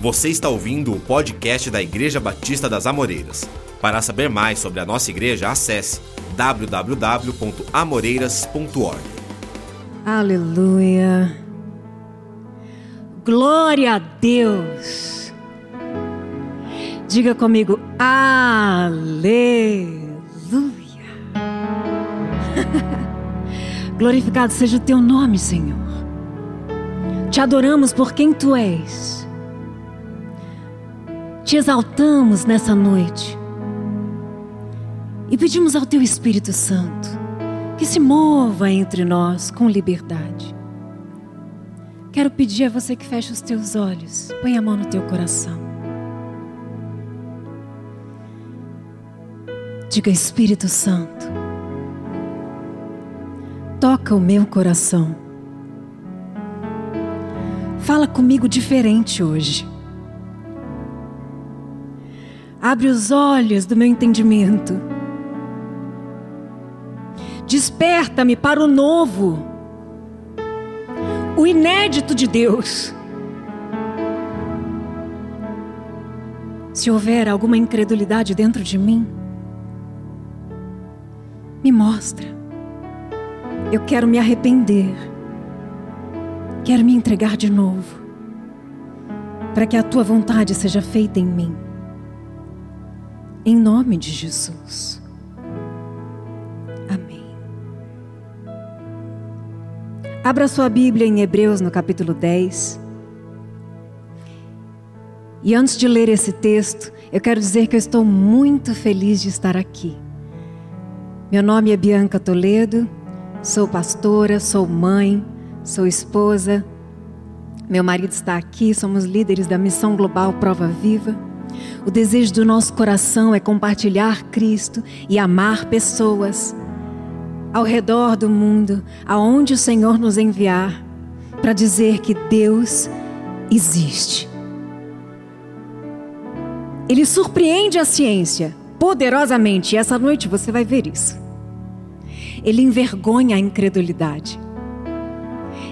Você está ouvindo o podcast da Igreja Batista das Amoreiras. Para saber mais sobre a nossa igreja, acesse www.amoreiras.org. Aleluia. Glória a Deus. Diga comigo, aleluia. Glorificado seja o teu nome, Senhor. Te adoramos por quem tu és. Te exaltamos nessa noite. E pedimos ao Teu Espírito Santo que se mova entre nós com liberdade. Quero pedir a você que feche os teus olhos, põe a mão no teu coração. Diga, Espírito Santo, toca o meu coração. Fala comigo diferente hoje. Abre os olhos do meu entendimento. Desperta-me para o novo, o inédito de Deus. Se houver alguma incredulidade dentro de mim, me mostra. Eu quero me arrepender. Quero me entregar de novo, para que a tua vontade seja feita em mim em nome de Jesus. Amém. Abra sua Bíblia em Hebreus no capítulo 10. E antes de ler esse texto, eu quero dizer que eu estou muito feliz de estar aqui. Meu nome é Bianca Toledo, sou pastora, sou mãe, sou esposa. Meu marido está aqui, somos líderes da Missão Global Prova Viva. O desejo do nosso coração é compartilhar Cristo e amar pessoas ao redor do mundo, aonde o Senhor nos enviar, para dizer que Deus existe. Ele surpreende a ciência poderosamente, e essa noite você vai ver isso. Ele envergonha a incredulidade.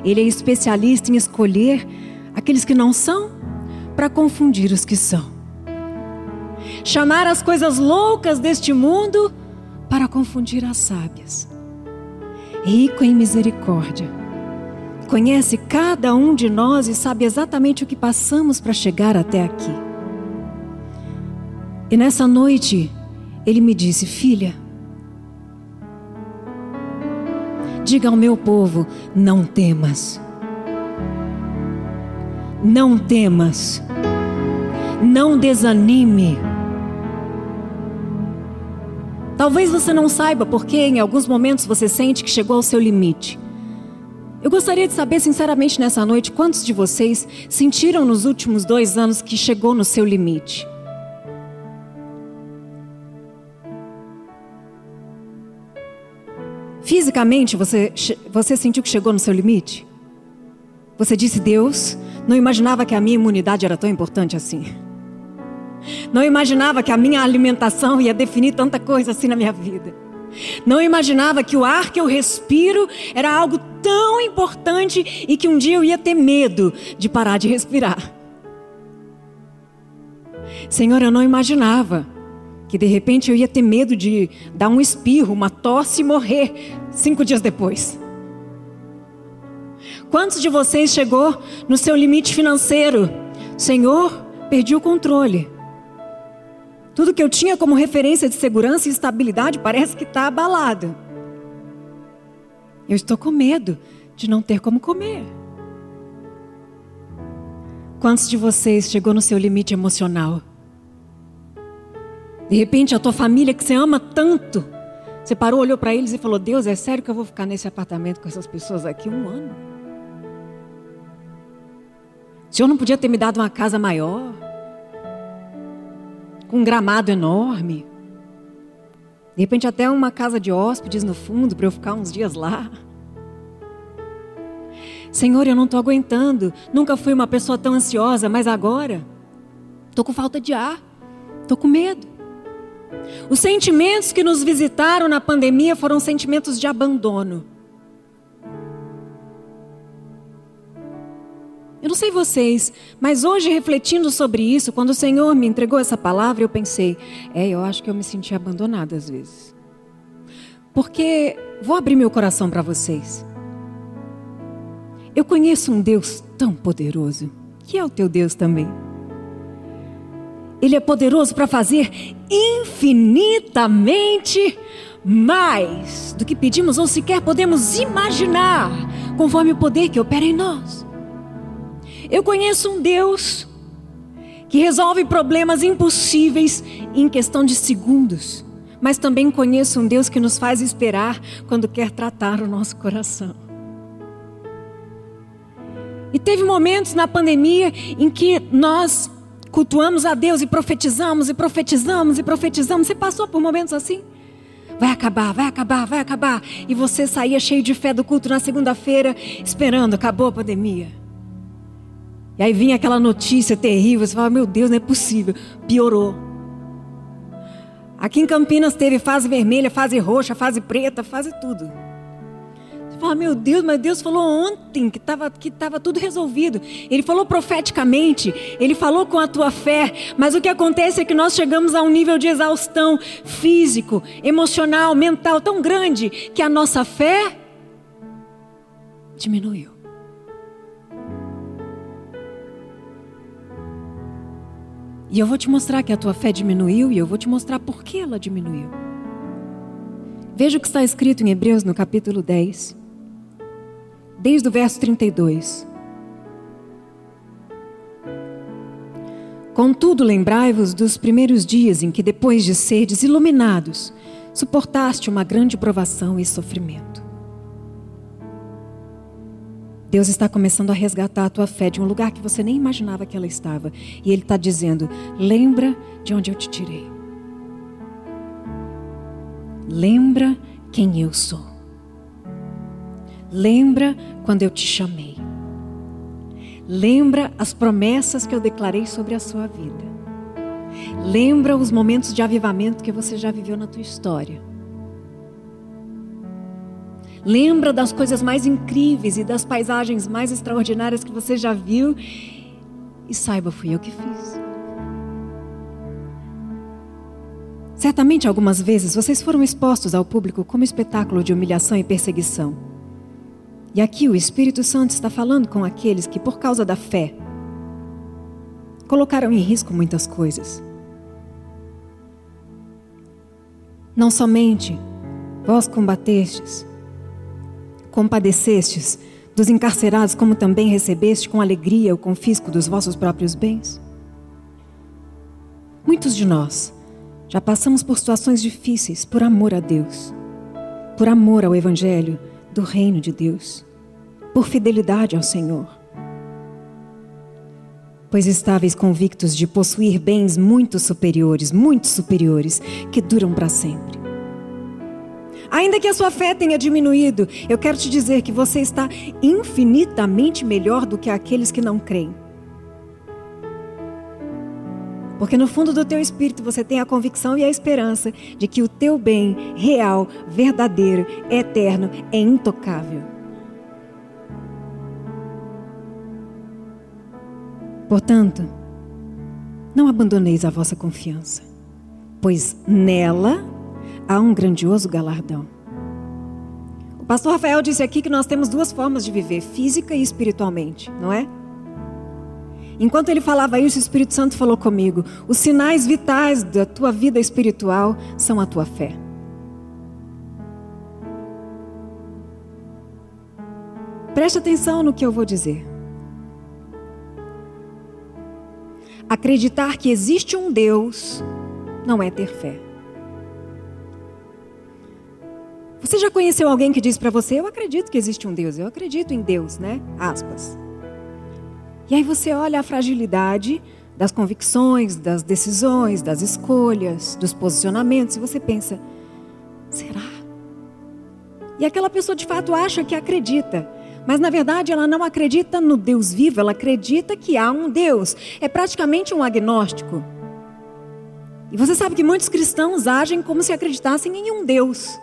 Ele é especialista em escolher aqueles que não são para confundir os que são chamar as coisas loucas deste mundo para confundir as sábias. Rico em misericórdia, conhece cada um de nós e sabe exatamente o que passamos para chegar até aqui. E nessa noite, ele me disse: Filha, diga ao meu povo: não temas. Não temas. Não desanime. Talvez você não saiba porque em alguns momentos você sente que chegou ao seu limite. Eu gostaria de saber sinceramente nessa noite quantos de vocês sentiram nos últimos dois anos que chegou no seu limite. Fisicamente você, você sentiu que chegou no seu limite? Você disse, Deus, não imaginava que a minha imunidade era tão importante assim. Não imaginava que a minha alimentação ia definir tanta coisa assim na minha vida. Não imaginava que o ar que eu respiro era algo tão importante e que um dia eu ia ter medo de parar de respirar. Senhor, eu não imaginava que de repente eu ia ter medo de dar um espirro, uma tosse e morrer cinco dias depois. Quantos de vocês chegou no seu limite financeiro? Senhor, perdi o controle. Tudo que eu tinha como referência de segurança e estabilidade parece que está abalado. Eu estou com medo de não ter como comer. Quantos de vocês chegou no seu limite emocional? De repente, a tua família que você ama tanto, você parou, olhou para eles e falou: Deus, é sério que eu vou ficar nesse apartamento com essas pessoas aqui um ano? O Senhor não podia ter me dado uma casa maior? Com um gramado enorme. De repente, até uma casa de hóspedes no fundo para eu ficar uns dias lá. Senhor, eu não estou aguentando. Nunca fui uma pessoa tão ansiosa, mas agora estou com falta de ar, estou com medo. Os sentimentos que nos visitaram na pandemia foram sentimentos de abandono. Eu não sei vocês, mas hoje refletindo sobre isso, quando o Senhor me entregou essa palavra, eu pensei, é, eu acho que eu me senti abandonada às vezes. Porque vou abrir meu coração para vocês. Eu conheço um Deus tão poderoso, que é o teu Deus também. Ele é poderoso para fazer infinitamente mais do que pedimos ou sequer podemos imaginar, conforme o poder que opera em nós. Eu conheço um Deus que resolve problemas impossíveis em questão de segundos, mas também conheço um Deus que nos faz esperar quando quer tratar o nosso coração. E teve momentos na pandemia em que nós cultuamos a Deus e profetizamos e profetizamos e profetizamos. Você passou por momentos assim? Vai acabar, vai acabar, vai acabar. E você saía cheio de fé do culto na segunda-feira, esperando, acabou a pandemia. E aí vinha aquela notícia terrível, você fala, meu Deus, não é possível. Piorou. Aqui em Campinas teve fase vermelha, fase roxa, fase preta, fase tudo. Você fala, meu Deus, mas Deus falou ontem que estava que tava tudo resolvido. Ele falou profeticamente, ele falou com a tua fé, mas o que acontece é que nós chegamos a um nível de exaustão físico, emocional, mental tão grande que a nossa fé diminuiu. E eu vou te mostrar que a tua fé diminuiu e eu vou te mostrar por que ela diminuiu. Veja o que está escrito em Hebreus no capítulo 10, desde o verso 32. Contudo, lembrai-vos dos primeiros dias em que, depois de serdes iluminados, suportaste uma grande provação e sofrimento. Deus está começando a resgatar a tua fé de um lugar que você nem imaginava que ela estava. E Ele está dizendo: lembra de onde eu te tirei. Lembra quem eu sou. Lembra quando eu te chamei. Lembra as promessas que eu declarei sobre a sua vida. Lembra os momentos de avivamento que você já viveu na tua história. Lembra das coisas mais incríveis e das paisagens mais extraordinárias que você já viu. E saiba, fui eu que fiz. Certamente algumas vezes vocês foram expostos ao público como espetáculo de humilhação e perseguição. E aqui o Espírito Santo está falando com aqueles que, por causa da fé, colocaram em risco muitas coisas. Não somente vós combatestes, compadecestes dos encarcerados, como também recebeste com alegria o confisco dos vossos próprios bens? Muitos de nós já passamos por situações difíceis por amor a Deus, por amor ao Evangelho do Reino de Deus, por fidelidade ao Senhor. Pois estáveis convictos de possuir bens muito superiores, muito superiores, que duram para sempre. Ainda que a sua fé tenha diminuído, eu quero te dizer que você está infinitamente melhor do que aqueles que não creem. Porque no fundo do teu espírito você tem a convicção e a esperança de que o teu bem real, verdadeiro, eterno é intocável. Portanto, não abandoneis a vossa confiança, pois nela há um grandioso galardão. O pastor Rafael disse aqui que nós temos duas formas de viver, física e espiritualmente, não é? Enquanto ele falava isso, o Espírito Santo falou comigo: os sinais vitais da tua vida espiritual são a tua fé. Preste atenção no que eu vou dizer. Acreditar que existe um Deus não é ter fé. Você já conheceu alguém que disse para você: Eu acredito que existe um Deus, eu acredito em Deus, né? Aspas. E aí você olha a fragilidade das convicções, das decisões, das escolhas, dos posicionamentos, e você pensa: será? E aquela pessoa de fato acha que acredita, mas na verdade ela não acredita no Deus vivo, ela acredita que há um Deus. É praticamente um agnóstico. E você sabe que muitos cristãos agem como se acreditassem em um Deus.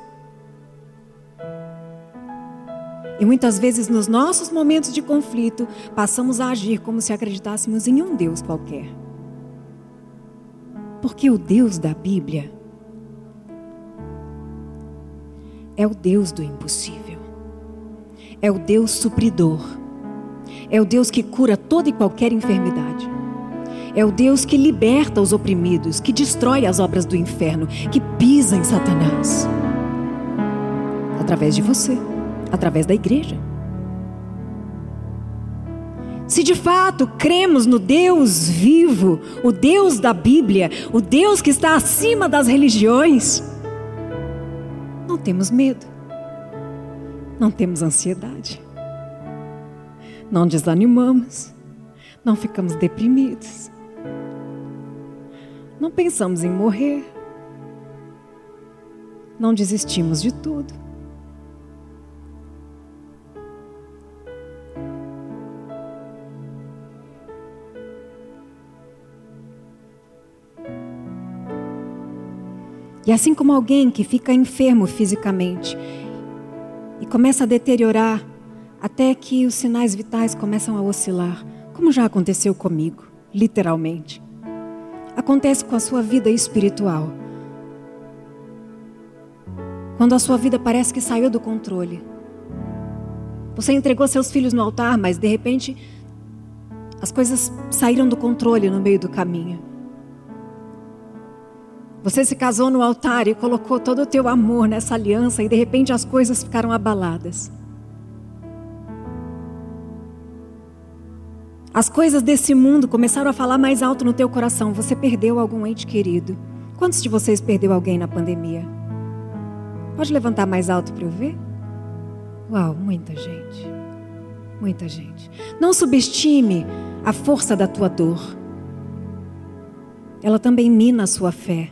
E muitas vezes, nos nossos momentos de conflito, passamos a agir como se acreditássemos em um Deus qualquer. Porque o Deus da Bíblia é o Deus do impossível, é o Deus supridor, é o Deus que cura toda e qualquer enfermidade. É o Deus que liberta os oprimidos, que destrói as obras do inferno, que pisa em Satanás. Através de você, através da igreja. Se de fato cremos no Deus vivo, o Deus da Bíblia, o Deus que está acima das religiões, não temos medo, não temos ansiedade, não desanimamos, não ficamos deprimidos, não pensamos em morrer. Não desistimos de tudo. E assim como alguém que fica enfermo fisicamente e começa a deteriorar até que os sinais vitais começam a oscilar, como já aconteceu comigo, literalmente acontece com a sua vida espiritual. Quando a sua vida parece que saiu do controle. Você entregou seus filhos no altar, mas de repente as coisas saíram do controle no meio do caminho. Você se casou no altar e colocou todo o teu amor nessa aliança e de repente as coisas ficaram abaladas. As coisas desse mundo começaram a falar mais alto no teu coração. Você perdeu algum ente querido. Quantos de vocês perdeu alguém na pandemia? Pode levantar mais alto para eu ver? Uau, muita gente. Muita gente. Não subestime a força da tua dor. Ela também mina a sua fé.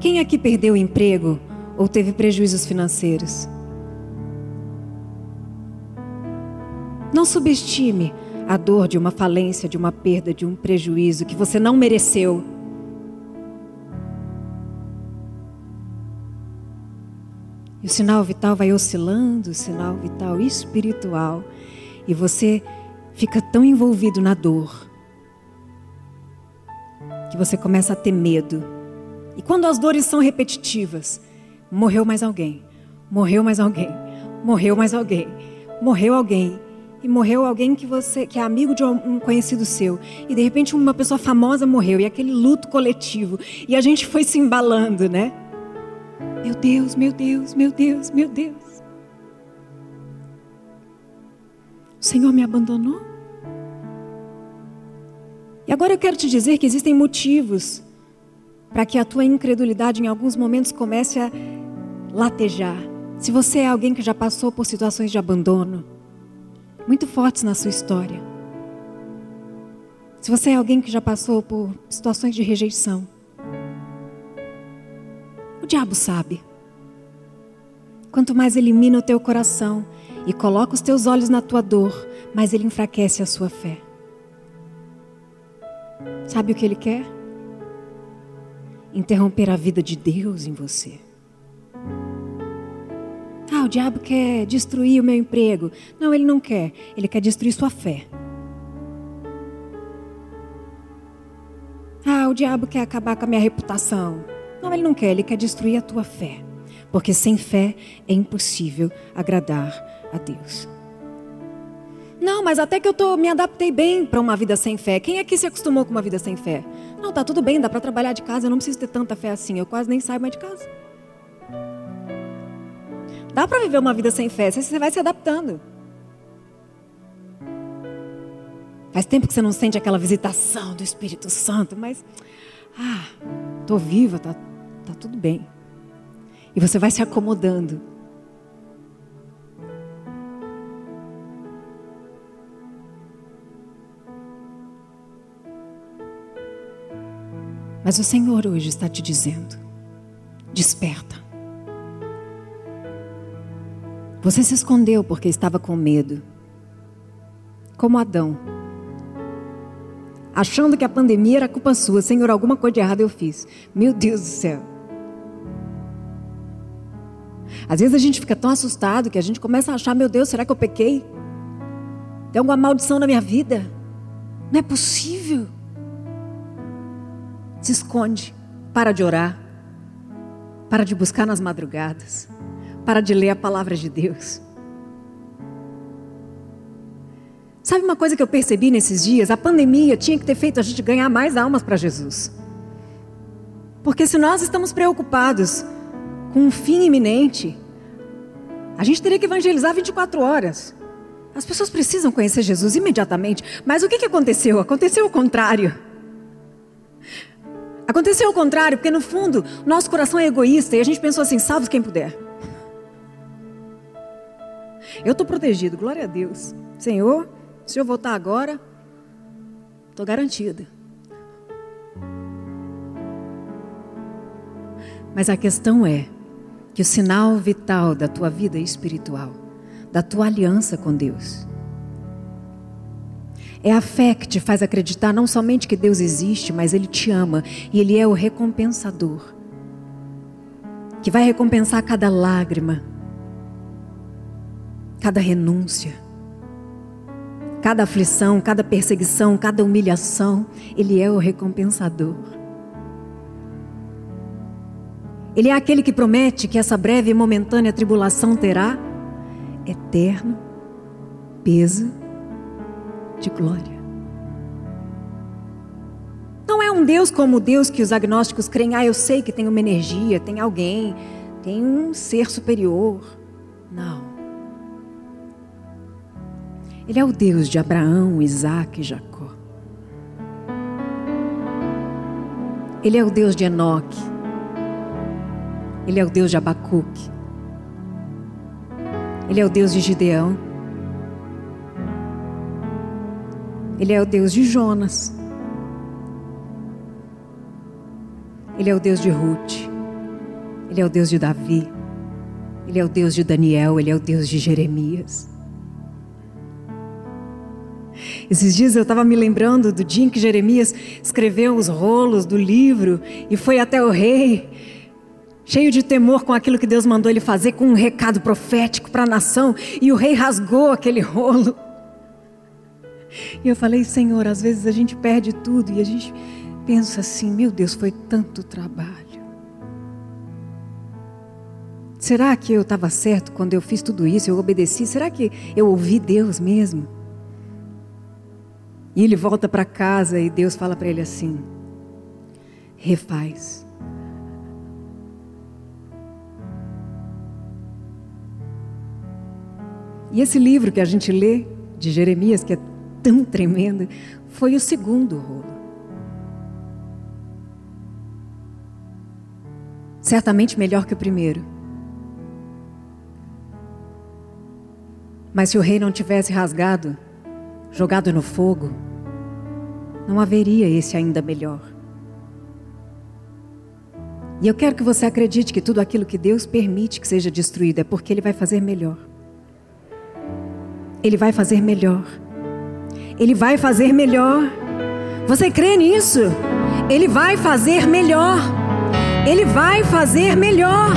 Quem aqui perdeu o emprego ou teve prejuízos financeiros? Não subestime a dor de uma falência, de uma perda, de um prejuízo que você não mereceu. E o sinal vital vai oscilando, o sinal vital espiritual, e você fica tão envolvido na dor que você começa a ter medo. E quando as dores são repetitivas, morreu mais alguém, morreu mais alguém, morreu mais alguém, morreu alguém e morreu alguém que você que é amigo de um conhecido seu e de repente uma pessoa famosa morreu e aquele luto coletivo e a gente foi se embalando, né? Meu Deus, meu Deus, meu Deus, meu Deus. O Senhor me abandonou? E agora eu quero te dizer que existem motivos para que a tua incredulidade em alguns momentos comece a latejar. Se você é alguém que já passou por situações de abandono, muito fortes na sua história. Se você é alguém que já passou por situações de rejeição, o diabo sabe. Quanto mais elimina o teu coração e coloca os teus olhos na tua dor, mais ele enfraquece a sua fé. Sabe o que ele quer? Interromper a vida de Deus em você. Ah, o diabo quer destruir o meu emprego. Não, ele não quer. Ele quer destruir sua fé. Ah, o diabo quer acabar com a minha reputação. Não, ele não quer. Ele quer destruir a tua fé. Porque sem fé é impossível agradar a Deus. Não, mas até que eu tô, me adaptei bem para uma vida sem fé. Quem aqui se acostumou com uma vida sem fé? Não, tá tudo bem, dá para trabalhar de casa, eu não preciso ter tanta fé assim. Eu quase nem saio mais de casa. Dá para viver uma vida sem fé, você vai se adaptando. Faz tempo que você não sente aquela visitação do Espírito Santo, mas ah, tô viva, tá, tá tudo bem. E você vai se acomodando. Mas o Senhor hoje está te dizendo: desperta. Você se escondeu porque estava com medo. Como Adão. Achando que a pandemia era culpa sua. Senhor, alguma coisa de errado eu fiz. Meu Deus do céu. Às vezes a gente fica tão assustado que a gente começa a achar: meu Deus, será que eu pequei? Tem alguma maldição na minha vida? Não é possível. Se esconde, para de orar, para de buscar nas madrugadas, para de ler a palavra de Deus. Sabe uma coisa que eu percebi nesses dias? A pandemia tinha que ter feito a gente ganhar mais almas para Jesus. Porque se nós estamos preocupados com um fim iminente, a gente teria que evangelizar 24 horas. As pessoas precisam conhecer Jesus imediatamente. Mas o que, aconteceu? Aconteceu o contrário. Aconteceu o contrário, porque no fundo, nosso coração é egoísta e a gente pensou assim: salve quem puder. Eu estou protegido, glória a Deus. Senhor, se eu voltar agora, estou garantida. Mas a questão é que o sinal vital da tua vida espiritual, da tua aliança com Deus, é a fé que te faz acreditar não somente que Deus existe, mas Ele te ama e Ele é o recompensador que vai recompensar cada lágrima, cada renúncia Cada aflição, cada perseguição, cada humilhação, Ele é o recompensador. Ele é aquele que promete que essa breve e momentânea tribulação terá eterno peso de glória. Não é um Deus como o Deus que os agnósticos creem, ah, eu sei que tem uma energia, tem alguém, tem um ser superior. Não. Ele é o Deus de Abraão, Isaac e Jacó. Ele é o Deus de Enoque. Ele é o Deus de Abacuque. Ele é o Deus de Gideão. Ele é o Deus de Jonas. Ele é o Deus de Ruth. Ele é o Deus de Davi. Ele é o Deus de Daniel. Ele é o Deus de Jeremias. Esses dias eu estava me lembrando do dia em que Jeremias escreveu os rolos do livro e foi até o rei, cheio de temor com aquilo que Deus mandou ele fazer, com um recado profético para a nação, e o rei rasgou aquele rolo. E eu falei, Senhor, às vezes a gente perde tudo e a gente pensa assim: meu Deus, foi tanto trabalho. Será que eu estava certo quando eu fiz tudo isso? Eu obedeci? Será que eu ouvi Deus mesmo? E ele volta para casa e Deus fala para ele assim: refaz. E esse livro que a gente lê, de Jeremias, que é tão tremendo, foi o segundo rolo. Certamente melhor que o primeiro. Mas se o rei não tivesse rasgado jogado no fogo, não haveria esse ainda melhor. E eu quero que você acredite que tudo aquilo que Deus permite que seja destruído é porque Ele vai fazer melhor. Ele vai fazer melhor. Ele vai fazer melhor. Você crê nisso? Ele vai fazer melhor. Ele vai fazer melhor.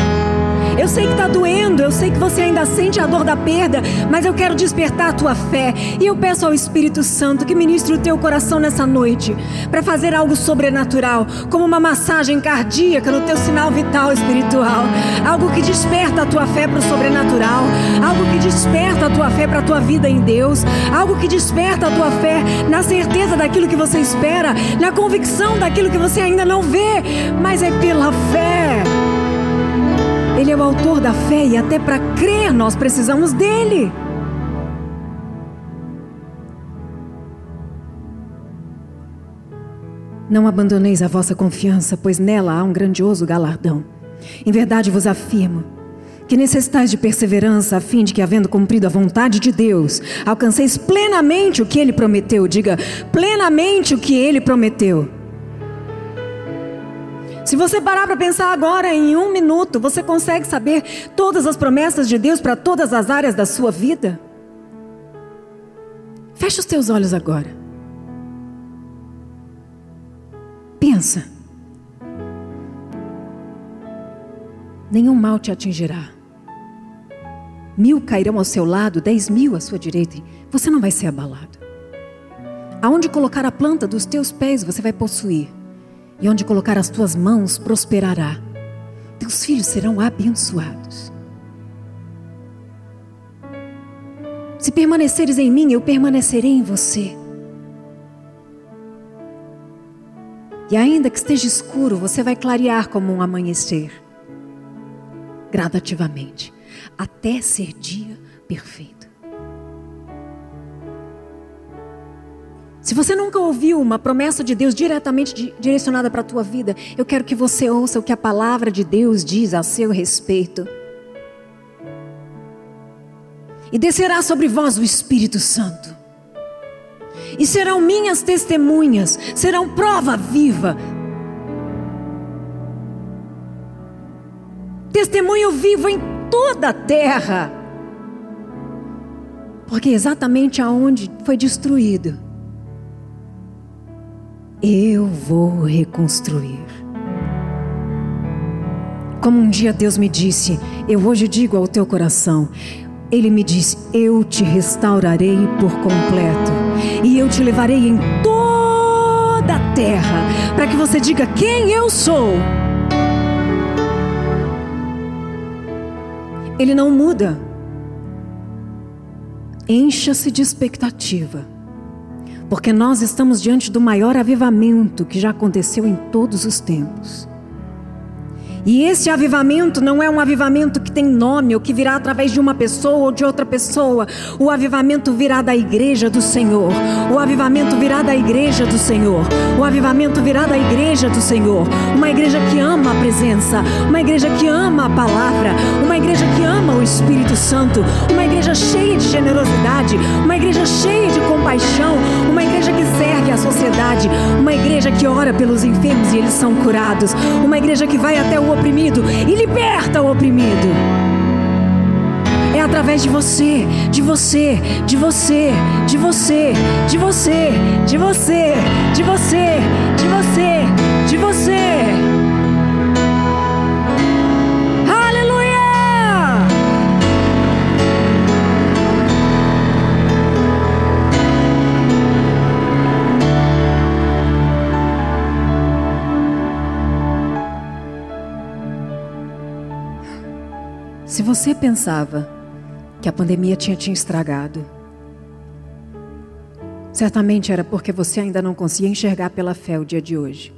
Eu sei que está doendo, eu sei que você ainda sente a dor da perda, mas eu quero despertar a tua fé. E eu peço ao Espírito Santo que ministre o teu coração nessa noite, para fazer algo sobrenatural, como uma massagem cardíaca no teu sinal vital espiritual. Algo que desperta a tua fé para o sobrenatural, algo que desperta a tua fé para a tua vida em Deus, algo que desperta a tua fé na certeza daquilo que você espera, na convicção daquilo que você ainda não vê, mas é pela fé. Ele é o autor da fé e até para crer nós precisamos dele. Não abandoneis a vossa confiança, pois nela há um grandioso galardão. Em verdade vos afirmo que necessitais de perseverança, a fim de que, havendo cumprido a vontade de Deus, alcanceis plenamente o que ele prometeu. Diga, plenamente o que ele prometeu. Se você parar para pensar agora em um minuto, você consegue saber todas as promessas de Deus para todas as áreas da sua vida? Feche os teus olhos agora. Pensa. Nenhum mal te atingirá. Mil cairão ao seu lado, dez mil à sua direita. Você não vai ser abalado. Aonde colocar a planta dos teus pés, você vai possuir. E onde colocar as tuas mãos, prosperará. Teus filhos serão abençoados. Se permaneceres em mim, eu permanecerei em você. E ainda que esteja escuro, você vai clarear como um amanhecer, gradativamente, até ser dia perfeito. Se você nunca ouviu uma promessa de Deus diretamente direcionada para a tua vida, eu quero que você ouça o que a palavra de Deus diz a seu respeito e descerá sobre vós o Espírito Santo. E serão minhas testemunhas, serão prova viva. Testemunho vivo em toda a terra. Porque exatamente aonde foi destruído, eu vou reconstruir. Como um dia Deus me disse, eu hoje digo ao teu coração: ele me disse: Eu te restaurarei por completo, e eu te levarei em toda a terra, para que você diga quem eu sou. Ele não muda. Encha-se de expectativa, porque nós estamos diante do maior avivamento que já aconteceu em todos os tempos. E esse avivamento não é um avivamento que tem nome ou que virá através de uma pessoa ou de outra pessoa. O avivamento virá da igreja do Senhor. O avivamento virá da igreja do Senhor. O avivamento virá da igreja do Senhor. Uma igreja que ama a presença, uma igreja que ama a palavra, uma igreja que ama o Espírito Santo, uma igreja cheia de generosidade, uma igreja cheia de compaixão, uma igreja que serve a sociedade, uma igreja que ora pelos enfermos e eles são curados, uma igreja que vai até o oprimido e liberta o oprimido. É através de você, de você, de você, de você, de você, de você, de você, de você, de você. Se você pensava que a pandemia tinha te estragado, certamente era porque você ainda não conseguia enxergar pela fé o dia de hoje.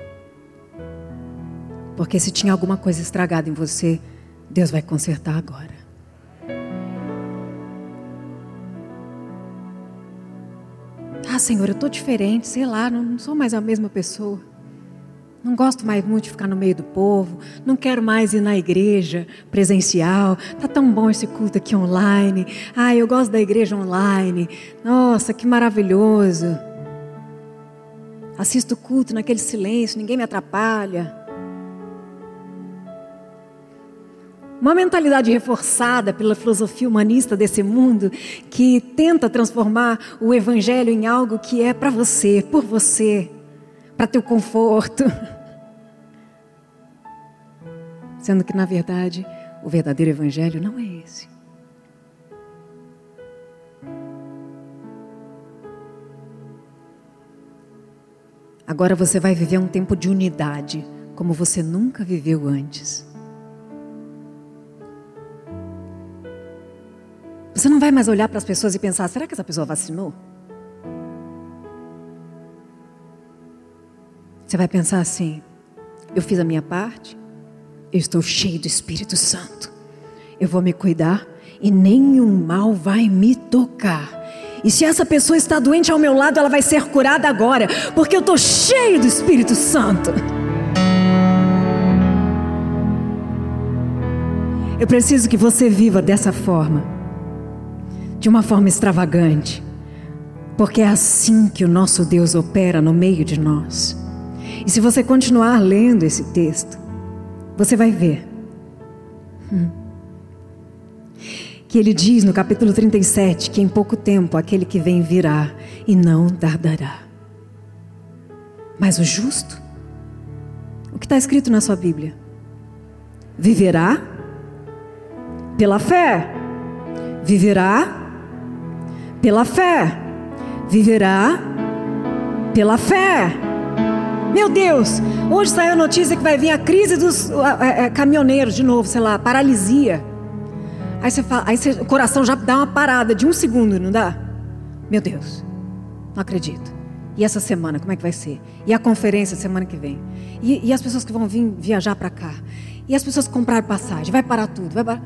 Porque se tinha alguma coisa estragada em você, Deus vai consertar agora. Ah, Senhor, eu estou diferente, sei lá, não sou mais a mesma pessoa. Não gosto mais muito de ficar no meio do povo. Não quero mais ir na igreja presencial. Tá tão bom esse culto aqui online. Ah, eu gosto da igreja online. Nossa, que maravilhoso. Assisto o culto naquele silêncio, ninguém me atrapalha. Uma mentalidade reforçada pela filosofia humanista desse mundo que tenta transformar o evangelho em algo que é para você, por você, para teu conforto. Sendo que, na verdade, o verdadeiro Evangelho não é esse. Agora você vai viver um tempo de unidade, como você nunca viveu antes. Você não vai mais olhar para as pessoas e pensar: será que essa pessoa vacinou? Você vai pensar assim: eu fiz a minha parte, eu estou cheio do Espírito Santo. Eu vou me cuidar e nenhum mal vai me tocar. E se essa pessoa está doente ao meu lado, ela vai ser curada agora, porque eu estou cheio do Espírito Santo. Eu preciso que você viva dessa forma, de uma forma extravagante, porque é assim que o nosso Deus opera no meio de nós. E se você continuar lendo esse texto, você vai ver. Hum. Que ele diz no capítulo 37 que em pouco tempo aquele que vem virá e não tardará. Mas o justo, o que está escrito na sua Bíblia? Viverá pela fé. viverá pela fé. Viverá pela fé. Meu Deus, hoje saiu a notícia que vai vir a crise dos é, é, caminhoneiros de novo, sei lá, paralisia. Aí você fala, aí você, o coração já dá uma parada de um segundo, não dá? Meu Deus, não acredito. E essa semana, como é que vai ser? E a conferência semana que vem? E, e as pessoas que vão vir viajar para cá? E as pessoas que compraram passagem? Vai parar tudo, vai parar.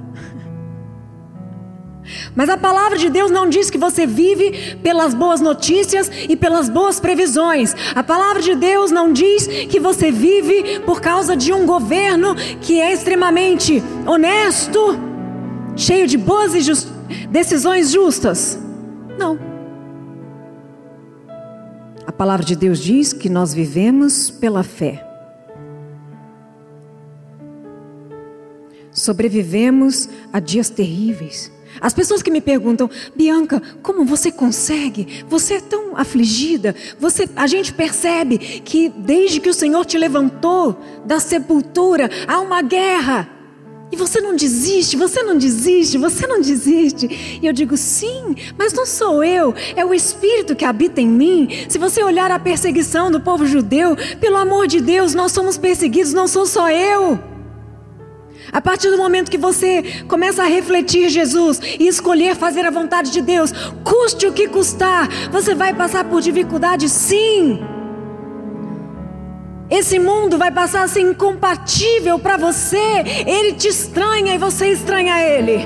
Mas a palavra de Deus não diz que você vive pelas boas notícias e pelas boas previsões. A palavra de Deus não diz que você vive por causa de um governo que é extremamente honesto, cheio de boas e just... decisões justas. Não. A palavra de Deus diz que nós vivemos pela fé. Sobrevivemos a dias terríveis as pessoas que me perguntam, Bianca, como você consegue? Você é tão afligida. Você, a gente percebe que desde que o Senhor te levantou da sepultura, há uma guerra. E você não desiste, você não desiste, você não desiste. E eu digo, sim, mas não sou eu, é o Espírito que habita em mim. Se você olhar a perseguição do povo judeu, pelo amor de Deus, nós somos perseguidos, não sou só eu. A partir do momento que você começa a refletir Jesus e escolher fazer a vontade de Deus, custe o que custar, você vai passar por dificuldade, sim. Esse mundo vai passar a ser incompatível para você. Ele te estranha e você estranha ele.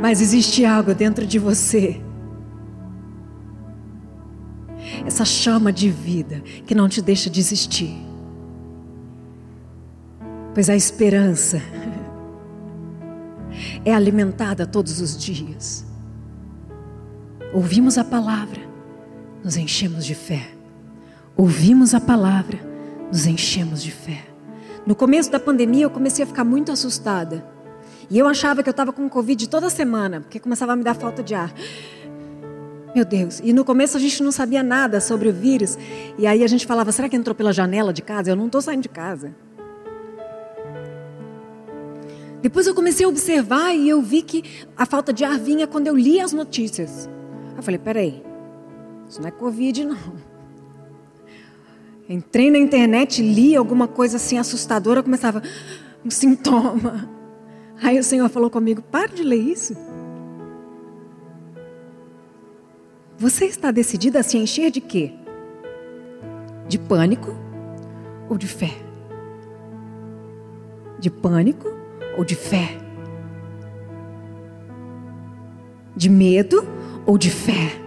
Mas existe algo dentro de você. Essa chama de vida que não te deixa desistir pois a esperança é alimentada todos os dias. Ouvimos a palavra, nos enchemos de fé. Ouvimos a palavra, nos enchemos de fé. No começo da pandemia, eu comecei a ficar muito assustada. E eu achava que eu estava com Covid toda semana, porque começava a me dar falta de ar. Meu Deus. E no começo a gente não sabia nada sobre o vírus. E aí a gente falava: será que entrou pela janela de casa? Eu não estou saindo de casa. Depois eu comecei a observar e eu vi que a falta de ar vinha quando eu li as notícias. Eu falei, peraí, isso não é Covid não. Entrei na internet, li alguma coisa assim assustadora, começava um sintoma. Aí o Senhor falou comigo, para de ler isso. Você está decidida a se encher de quê? De pânico ou de fé? De pânico ou de fé? De medo ou de fé?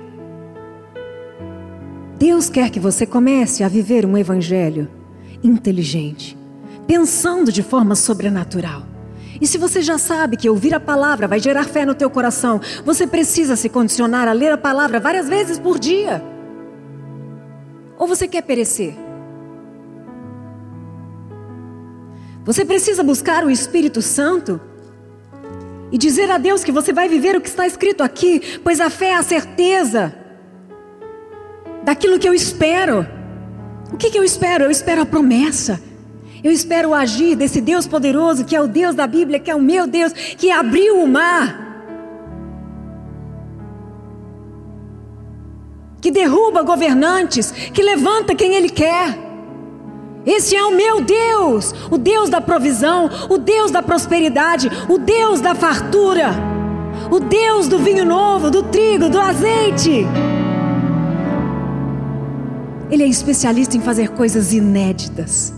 Deus quer que você comece a viver um evangelho inteligente, pensando de forma sobrenatural. E se você já sabe que ouvir a palavra vai gerar fé no teu coração, você precisa se condicionar a ler a palavra várias vezes por dia. Ou você quer perecer? Você precisa buscar o Espírito Santo e dizer a Deus que você vai viver o que está escrito aqui, pois a fé é a certeza daquilo que eu espero. O que, que eu espero? Eu espero a promessa. Eu espero o agir desse Deus poderoso, que é o Deus da Bíblia, que é o meu Deus, que abriu o mar. Que derruba governantes, que levanta quem Ele quer. Esse é o meu Deus, o Deus da provisão, o Deus da prosperidade, o Deus da fartura, o Deus do vinho novo, do trigo, do azeite. Ele é especialista em fazer coisas inéditas.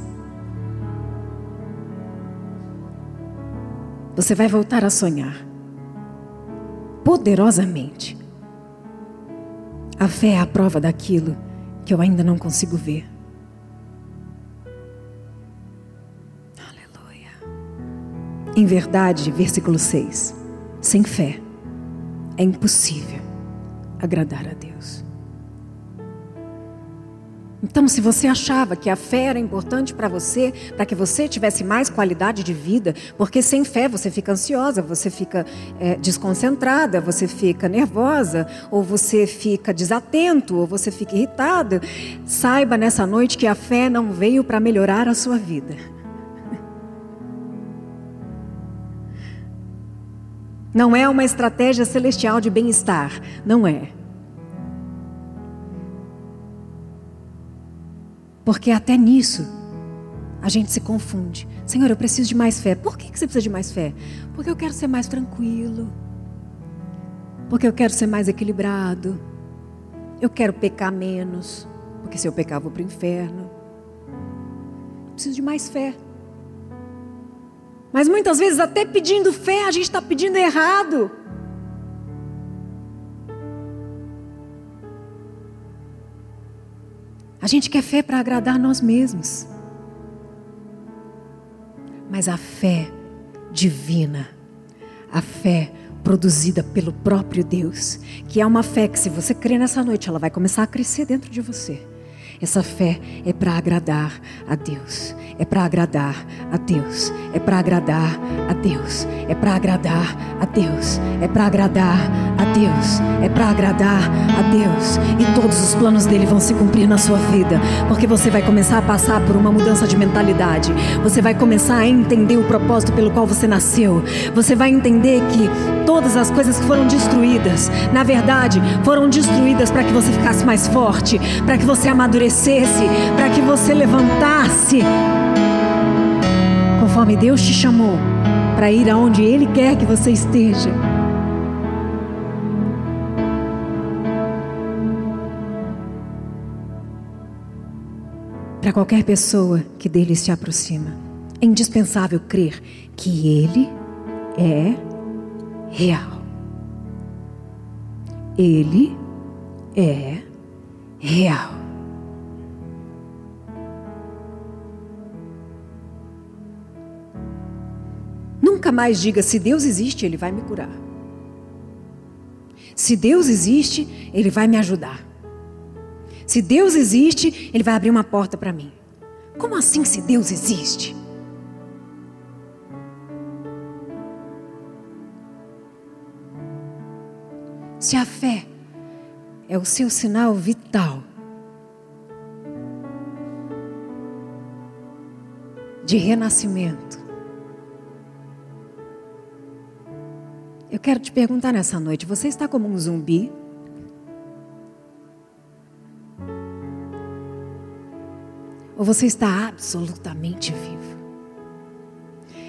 Você vai voltar a sonhar poderosamente. A fé é a prova daquilo que eu ainda não consigo ver. Em verdade, versículo 6: sem fé é impossível agradar a Deus. Então, se você achava que a fé era importante para você, para que você tivesse mais qualidade de vida, porque sem fé você fica ansiosa, você fica é, desconcentrada, você fica nervosa, ou você fica desatento, ou você fica irritado, saiba nessa noite que a fé não veio para melhorar a sua vida. Não é uma estratégia celestial de bem-estar. Não é. Porque até nisso a gente se confunde. Senhor, eu preciso de mais fé. Por que você precisa de mais fé? Porque eu quero ser mais tranquilo. Porque eu quero ser mais equilibrado. Eu quero pecar menos. Porque se eu pecar, eu vou para o inferno. Preciso de mais fé. Mas muitas vezes, até pedindo fé, a gente está pedindo errado. A gente quer fé para agradar nós mesmos. Mas a fé divina, a fé produzida pelo próprio Deus, que é uma fé que, se você crer nessa noite, ela vai começar a crescer dentro de você. Essa fé é para agradar a Deus. É para agradar a Deus. É para agradar a Deus. É para agradar a Deus. É para agradar a Deus. É para agradar a Deus. E todos os planos dele vão se cumprir na sua vida, porque você vai começar a passar por uma mudança de mentalidade. Você vai começar a entender o propósito pelo qual você nasceu. Você vai entender que todas as coisas que foram destruídas, na verdade, foram destruídas para que você ficasse mais forte, para que você amadurecesse crescesse, para que você levantasse, conforme Deus te chamou, para ir aonde Ele quer que você esteja. Para qualquer pessoa que dele se aproxima, é indispensável crer que Ele é real. Ele é real. Nunca mais diga: se Deus existe, Ele vai me curar. Se Deus existe, Ele vai me ajudar. Se Deus existe, Ele vai abrir uma porta para mim. Como assim, se Deus existe? Se a fé é o seu sinal vital de renascimento, quero te perguntar nessa noite: você está como um zumbi? Ou você está absolutamente vivo?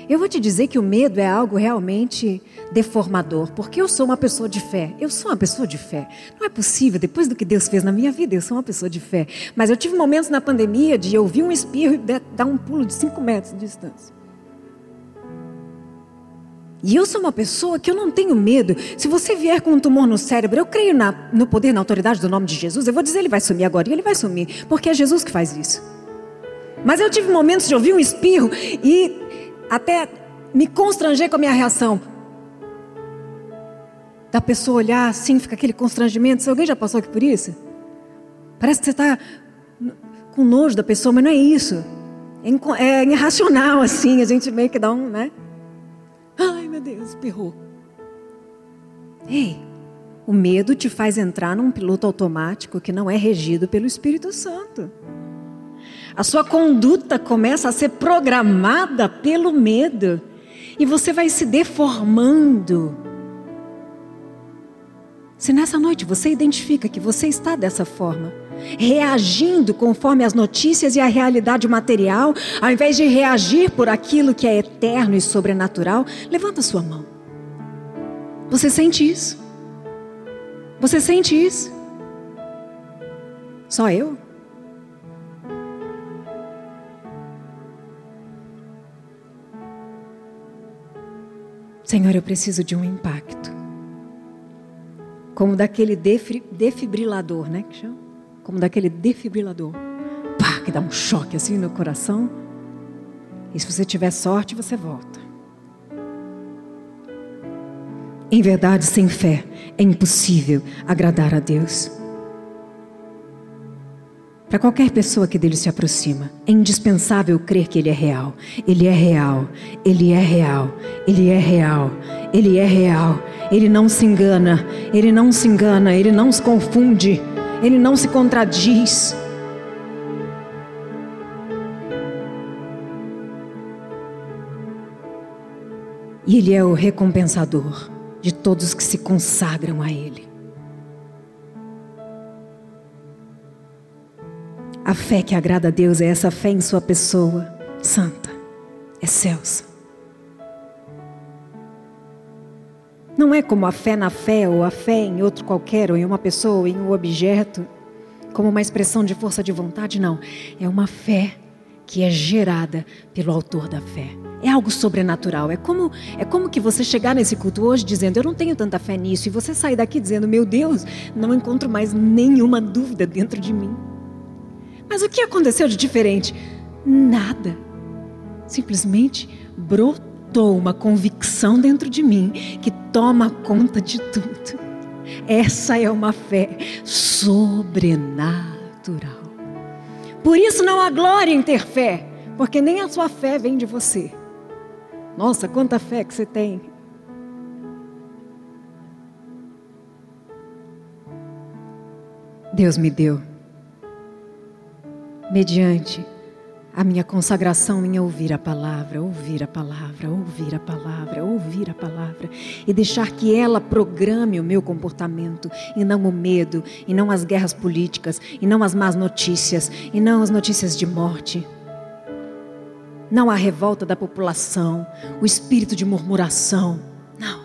Eu vou te dizer que o medo é algo realmente deformador, porque eu sou uma pessoa de fé. Eu sou uma pessoa de fé. Não é possível, depois do que Deus fez na minha vida, eu sou uma pessoa de fé. Mas eu tive momentos na pandemia de ouvir um espirro e dar um pulo de cinco metros de distância. E eu sou uma pessoa que eu não tenho medo. Se você vier com um tumor no cérebro, eu creio na, no poder, na autoridade do nome de Jesus. Eu vou dizer, ele vai sumir agora. E ele vai sumir, porque é Jesus que faz isso. Mas eu tive momentos de ouvir um espirro e até me constranger com a minha reação. Da pessoa olhar assim, fica aquele constrangimento. Se alguém já passou aqui por isso? Parece que você está com nojo da pessoa, mas não é isso. É, é irracional assim, a gente meio que dá um, né? Ai, meu Deus, espirrou. Ei, o medo te faz entrar num piloto automático que não é regido pelo Espírito Santo. A sua conduta começa a ser programada pelo medo e você vai se deformando. Se nessa noite você identifica que você está dessa forma, reagindo conforme as notícias e a realidade material, ao invés de reagir por aquilo que é eterno e sobrenatural, levanta sua mão. Você sente isso? Você sente isso? Só eu? Senhor, eu preciso de um impacto. Como daquele defibrilador, né? Que chama? Como daquele defibrilador, pá, que dá um choque assim no coração. E se você tiver sorte, você volta. Em verdade, sem fé, é impossível agradar a Deus. Para qualquer pessoa que dele se aproxima, é indispensável crer que ele é real. Ele é real, ele é real, ele é real, ele é real. Ele não se engana, ele não se engana, ele não se confunde ele não se contradiz. E Ele é o recompensador de todos que se consagram a Ele. A fé que agrada a Deus é essa fé em Sua pessoa, santa, excelsa. Não é como a fé na fé, ou a fé em outro qualquer, ou em uma pessoa, ou em um objeto, como uma expressão de força de vontade, não. É uma fé que é gerada pelo autor da fé. É algo sobrenatural. É como, é como que você chegar nesse culto hoje dizendo, eu não tenho tanta fé nisso, e você sair daqui dizendo, meu Deus, não encontro mais nenhuma dúvida dentro de mim. Mas o que aconteceu de diferente? Nada. Simplesmente brotou uma convicção dentro de mim que toma conta de tudo. Essa é uma fé sobrenatural. Por isso não há glória em ter fé, porque nem a sua fé vem de você. Nossa, quanta fé que você tem. Deus me deu, mediante a minha consagração em ouvir a palavra, ouvir a palavra, ouvir a palavra, ouvir a palavra e deixar que ela programe o meu comportamento e não o medo, e não as guerras políticas, e não as más notícias, e não as notícias de morte. Não a revolta da população, o espírito de murmuração. Não.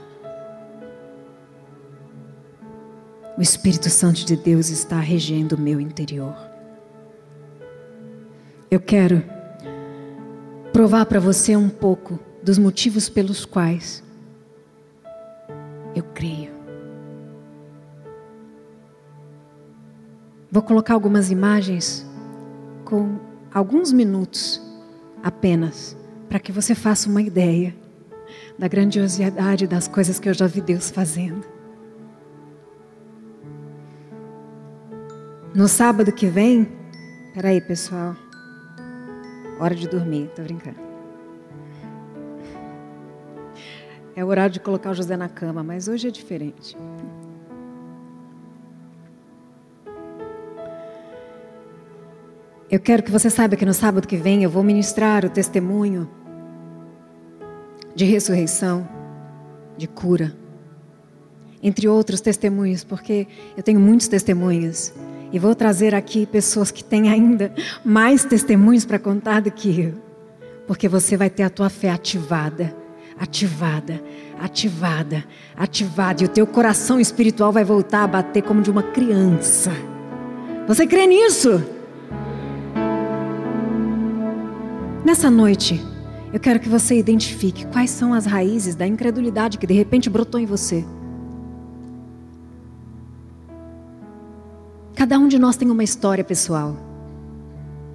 O Espírito Santo de Deus está regendo o meu interior. Eu quero provar para você um pouco dos motivos pelos quais eu creio. Vou colocar algumas imagens com alguns minutos apenas, para que você faça uma ideia da grandiosidade das coisas que eu já vi Deus fazendo. No sábado que vem, peraí pessoal. Hora de dormir, tô brincando. É o horário de colocar o José na cama, mas hoje é diferente. Eu quero que você saiba que no sábado que vem eu vou ministrar o testemunho de ressurreição, de cura, entre outros testemunhos, porque eu tenho muitos testemunhos e vou trazer aqui pessoas que têm ainda mais testemunhos para contar do que eu. Porque você vai ter a tua fé ativada, ativada, ativada, ativada. E o teu coração espiritual vai voltar a bater como de uma criança. Você crê nisso? Nessa noite, eu quero que você identifique quais são as raízes da incredulidade que de repente brotou em você. Cada um de nós tem uma história pessoal.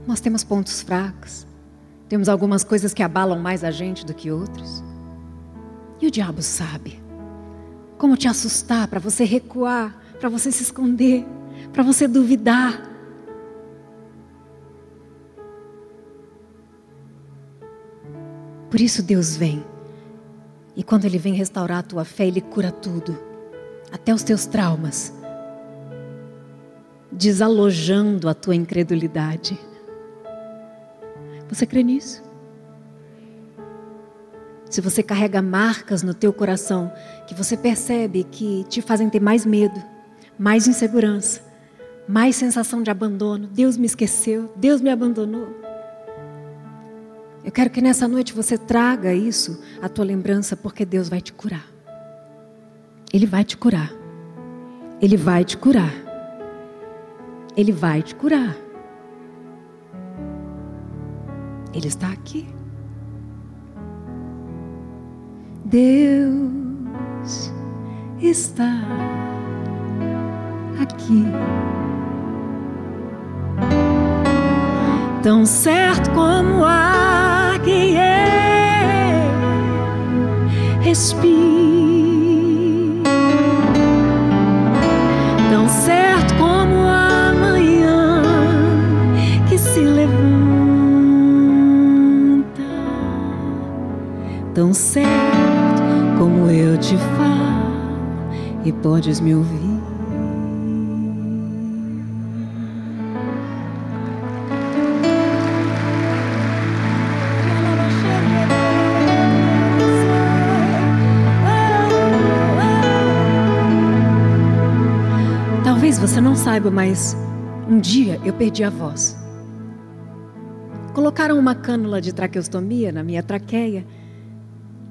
Nós temos pontos fracos. Temos algumas coisas que abalam mais a gente do que outros. E o diabo sabe como te assustar para você recuar, para você se esconder, para você duvidar. Por isso Deus vem. E quando Ele vem restaurar a tua fé, Ele cura tudo, até os teus traumas desalojando a tua incredulidade. Você crê nisso? Se você carrega marcas no teu coração que você percebe que te fazem ter mais medo, mais insegurança, mais sensação de abandono, Deus me esqueceu, Deus me abandonou. Eu quero que nessa noite você traga isso à tua lembrança, porque Deus vai te curar. Ele vai te curar. Ele vai te curar. Ele vai te curar. Ele está aqui. Deus está aqui. Tão certo como ar que é, respira. tão certo como eu te falo e podes me ouvir. Talvez você não saiba, mas um dia eu perdi a voz. Colocaram uma cânula de traqueostomia na minha traqueia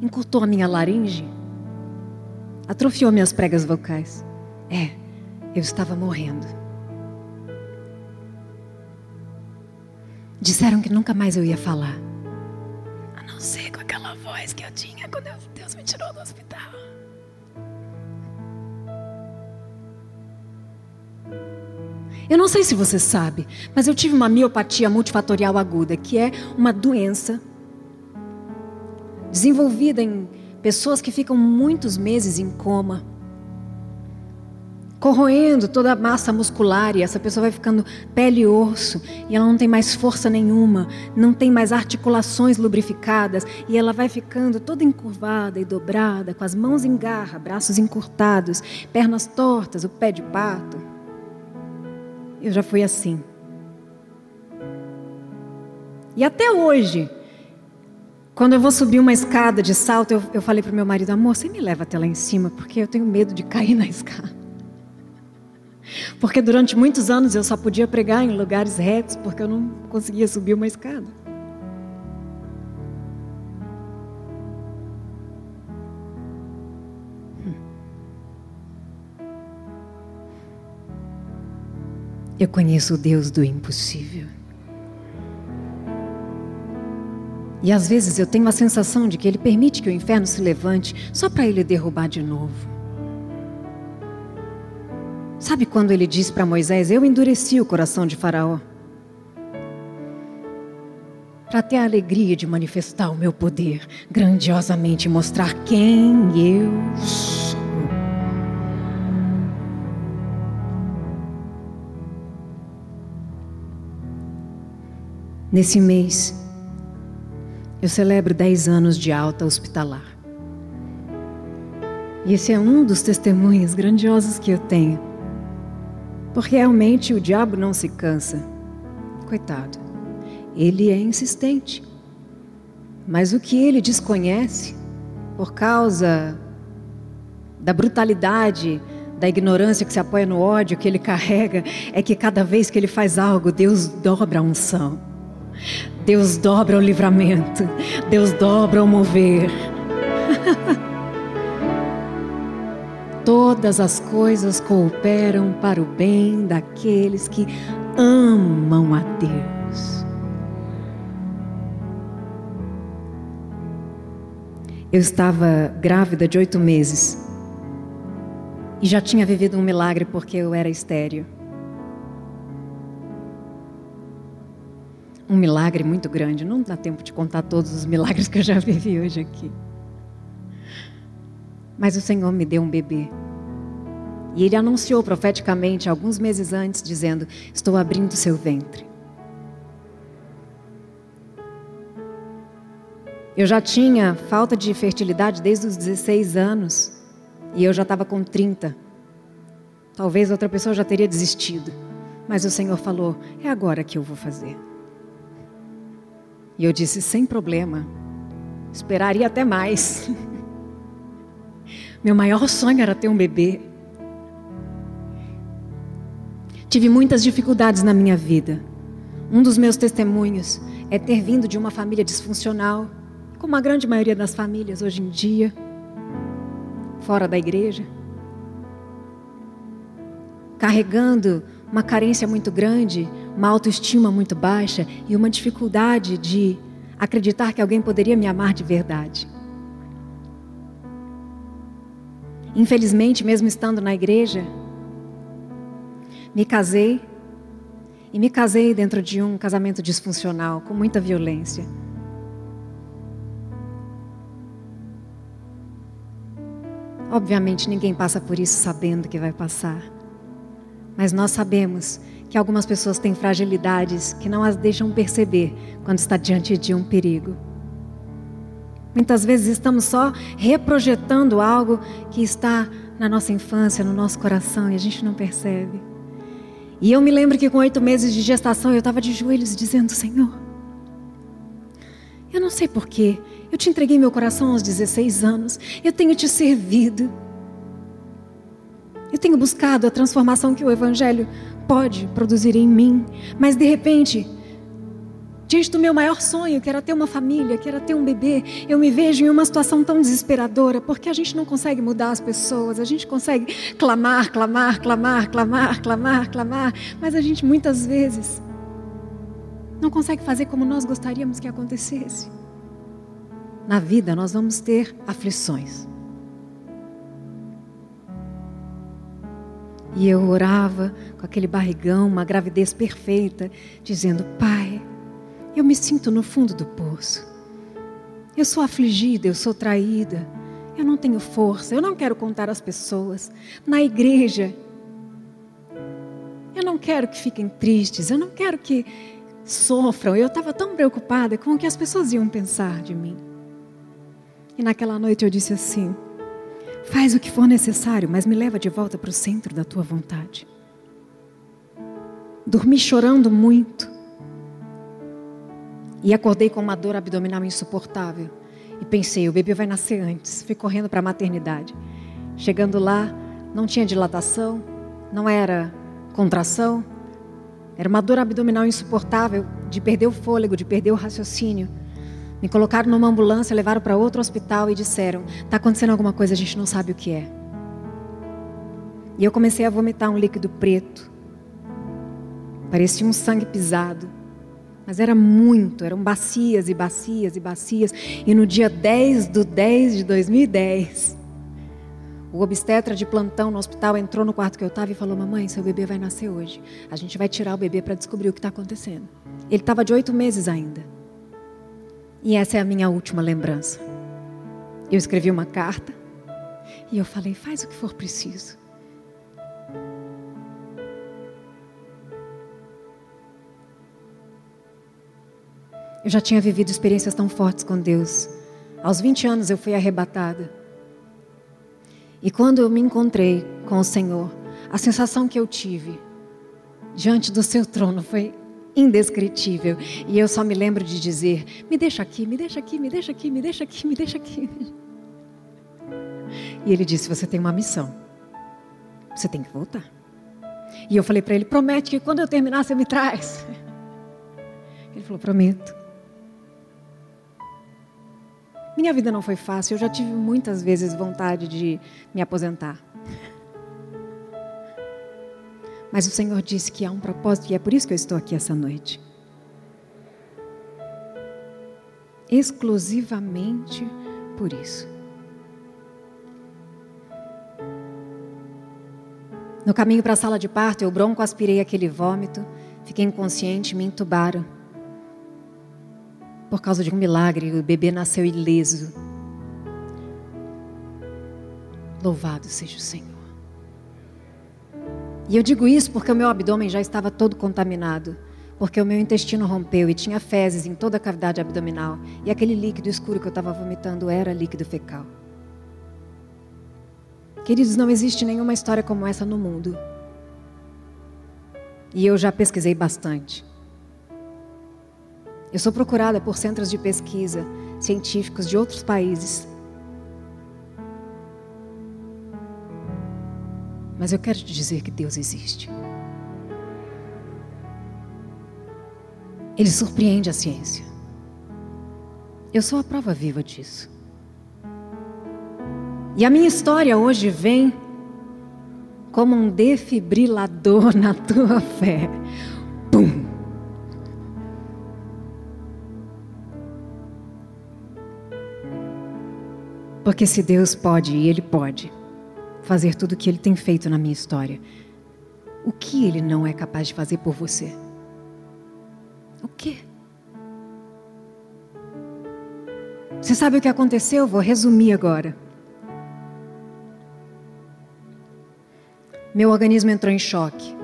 encurtou a minha laringe, atrofiou minhas pregas vocais. É, eu estava morrendo. Disseram que nunca mais eu ia falar. A não ser com aquela voz que eu tinha quando Deus me tirou do hospital. Eu não sei se você sabe, mas eu tive uma miopatia multifatorial aguda, que é uma doença desenvolvida em pessoas que ficam muitos meses em coma, corroendo toda a massa muscular, e essa pessoa vai ficando pele e osso, e ela não tem mais força nenhuma, não tem mais articulações lubrificadas, e ela vai ficando toda encurvada e dobrada, com as mãos em garra, braços encurtados, pernas tortas, o pé de pato. Eu já fui assim. E até hoje, quando eu vou subir uma escada de salto, eu, eu falei para o meu marido: amor, você me leva até lá em cima, porque eu tenho medo de cair na escada. Porque durante muitos anos eu só podia pregar em lugares retos, porque eu não conseguia subir uma escada. Eu conheço o Deus do impossível. E às vezes eu tenho a sensação de que Ele permite que o inferno se levante só para Ele derrubar de novo. Sabe quando Ele disse para Moisés: Eu endureci o coração de Faraó? Para ter a alegria de manifestar o meu poder grandiosamente, mostrar quem eu sou. Nesse mês, eu celebro 10 anos de alta hospitalar. E esse é um dos testemunhos grandiosos que eu tenho. Porque realmente o diabo não se cansa. Coitado. Ele é insistente. Mas o que ele desconhece, por causa da brutalidade, da ignorância que se apoia no ódio que ele carrega, é que cada vez que ele faz algo, Deus dobra a unção. Deus dobra o livramento, Deus dobra o mover. Todas as coisas cooperam para o bem daqueles que amam a Deus. Eu estava grávida de oito meses e já tinha vivido um milagre porque eu era estéreo. Um milagre muito grande. Não dá tempo de contar todos os milagres que eu já vivi hoje aqui. Mas o Senhor me deu um bebê. E ele anunciou profeticamente alguns meses antes, dizendo: Estou abrindo seu ventre. Eu já tinha falta de fertilidade desde os 16 anos. E eu já estava com 30. Talvez outra pessoa já teria desistido. Mas o Senhor falou: É agora que eu vou fazer. E eu disse: sem problema, esperaria até mais. Meu maior sonho era ter um bebê. Tive muitas dificuldades na minha vida. Um dos meus testemunhos é ter vindo de uma família disfuncional, como a grande maioria das famílias hoje em dia, fora da igreja, carregando uma carência muito grande, uma autoestima muito baixa e uma dificuldade de acreditar que alguém poderia me amar de verdade. Infelizmente, mesmo estando na igreja, me casei e me casei dentro de um casamento disfuncional, com muita violência. Obviamente, ninguém passa por isso sabendo que vai passar. Mas nós sabemos que algumas pessoas têm fragilidades que não as deixam perceber quando está diante de um perigo. Muitas vezes estamos só reprojetando algo que está na nossa infância, no nosso coração e a gente não percebe. E eu me lembro que com oito meses de gestação eu estava de joelhos dizendo: Senhor, eu não sei porquê, eu te entreguei meu coração aos 16 anos, eu tenho te servido. Eu tenho buscado a transformação que o Evangelho pode produzir em mim, mas de repente, diante do meu maior sonho, que era ter uma família, que era ter um bebê, eu me vejo em uma situação tão desesperadora, porque a gente não consegue mudar as pessoas, a gente consegue clamar, clamar, clamar, clamar, clamar, clamar, mas a gente muitas vezes não consegue fazer como nós gostaríamos que acontecesse. Na vida nós vamos ter aflições. E eu orava com aquele barrigão, uma gravidez perfeita, dizendo: Pai, eu me sinto no fundo do poço. Eu sou afligida, eu sou traída. Eu não tenho força, eu não quero contar às pessoas. Na igreja, eu não quero que fiquem tristes, eu não quero que sofram. Eu estava tão preocupada com o que as pessoas iam pensar de mim. E naquela noite eu disse assim: Faz o que for necessário, mas me leva de volta para o centro da tua vontade. Dormi chorando muito. E acordei com uma dor abdominal insuportável. E pensei, o bebê vai nascer antes. Fui correndo para a maternidade. Chegando lá, não tinha dilatação, não era contração. Era uma dor abdominal insuportável, de perder o fôlego, de perder o raciocínio. Me colocaram numa ambulância, levaram para outro hospital e disseram: está acontecendo alguma coisa, a gente não sabe o que é. E eu comecei a vomitar um líquido preto. Parecia um sangue pisado. Mas era muito, eram bacias e bacias e bacias. E no dia 10 do 10 de 2010, o obstetra de plantão no hospital entrou no quarto que eu estava e falou: Mamãe, seu bebê vai nascer hoje. A gente vai tirar o bebê para descobrir o que está acontecendo. Ele estava de oito meses ainda. E essa é a minha última lembrança. Eu escrevi uma carta e eu falei: faz o que for preciso. Eu já tinha vivido experiências tão fortes com Deus. Aos 20 anos eu fui arrebatada. E quando eu me encontrei com o Senhor, a sensação que eu tive diante do seu trono foi indescritível. E eu só me lembro de dizer: me deixa aqui, me deixa aqui, me deixa aqui, me deixa aqui, me deixa aqui. E ele disse: você tem uma missão. Você tem que voltar. E eu falei para ele: promete que quando eu terminar você me traz. Ele falou: prometo. Minha vida não foi fácil, eu já tive muitas vezes vontade de me aposentar. Mas o Senhor disse que há um propósito e é por isso que eu estou aqui essa noite. Exclusivamente por isso. No caminho para a sala de parto, eu bronco aspirei aquele vômito, fiquei inconsciente, me entubaram. Por causa de um milagre, o bebê nasceu ileso. Louvado seja o Senhor. E eu digo isso porque o meu abdômen já estava todo contaminado, porque o meu intestino rompeu e tinha fezes em toda a cavidade abdominal, e aquele líquido escuro que eu estava vomitando era líquido fecal. Queridos, não existe nenhuma história como essa no mundo. E eu já pesquisei bastante. Eu sou procurada por centros de pesquisa científicos de outros países Mas eu quero te dizer que Deus existe. Ele surpreende a ciência. Eu sou a prova viva disso. E a minha história hoje vem como um defibrilador na tua fé. Pum! Porque se Deus pode, e Ele pode fazer tudo o que ele tem feito na minha história, o que ele não é capaz de fazer por você? O que? Você sabe o que aconteceu? Vou resumir agora. Meu organismo entrou em choque.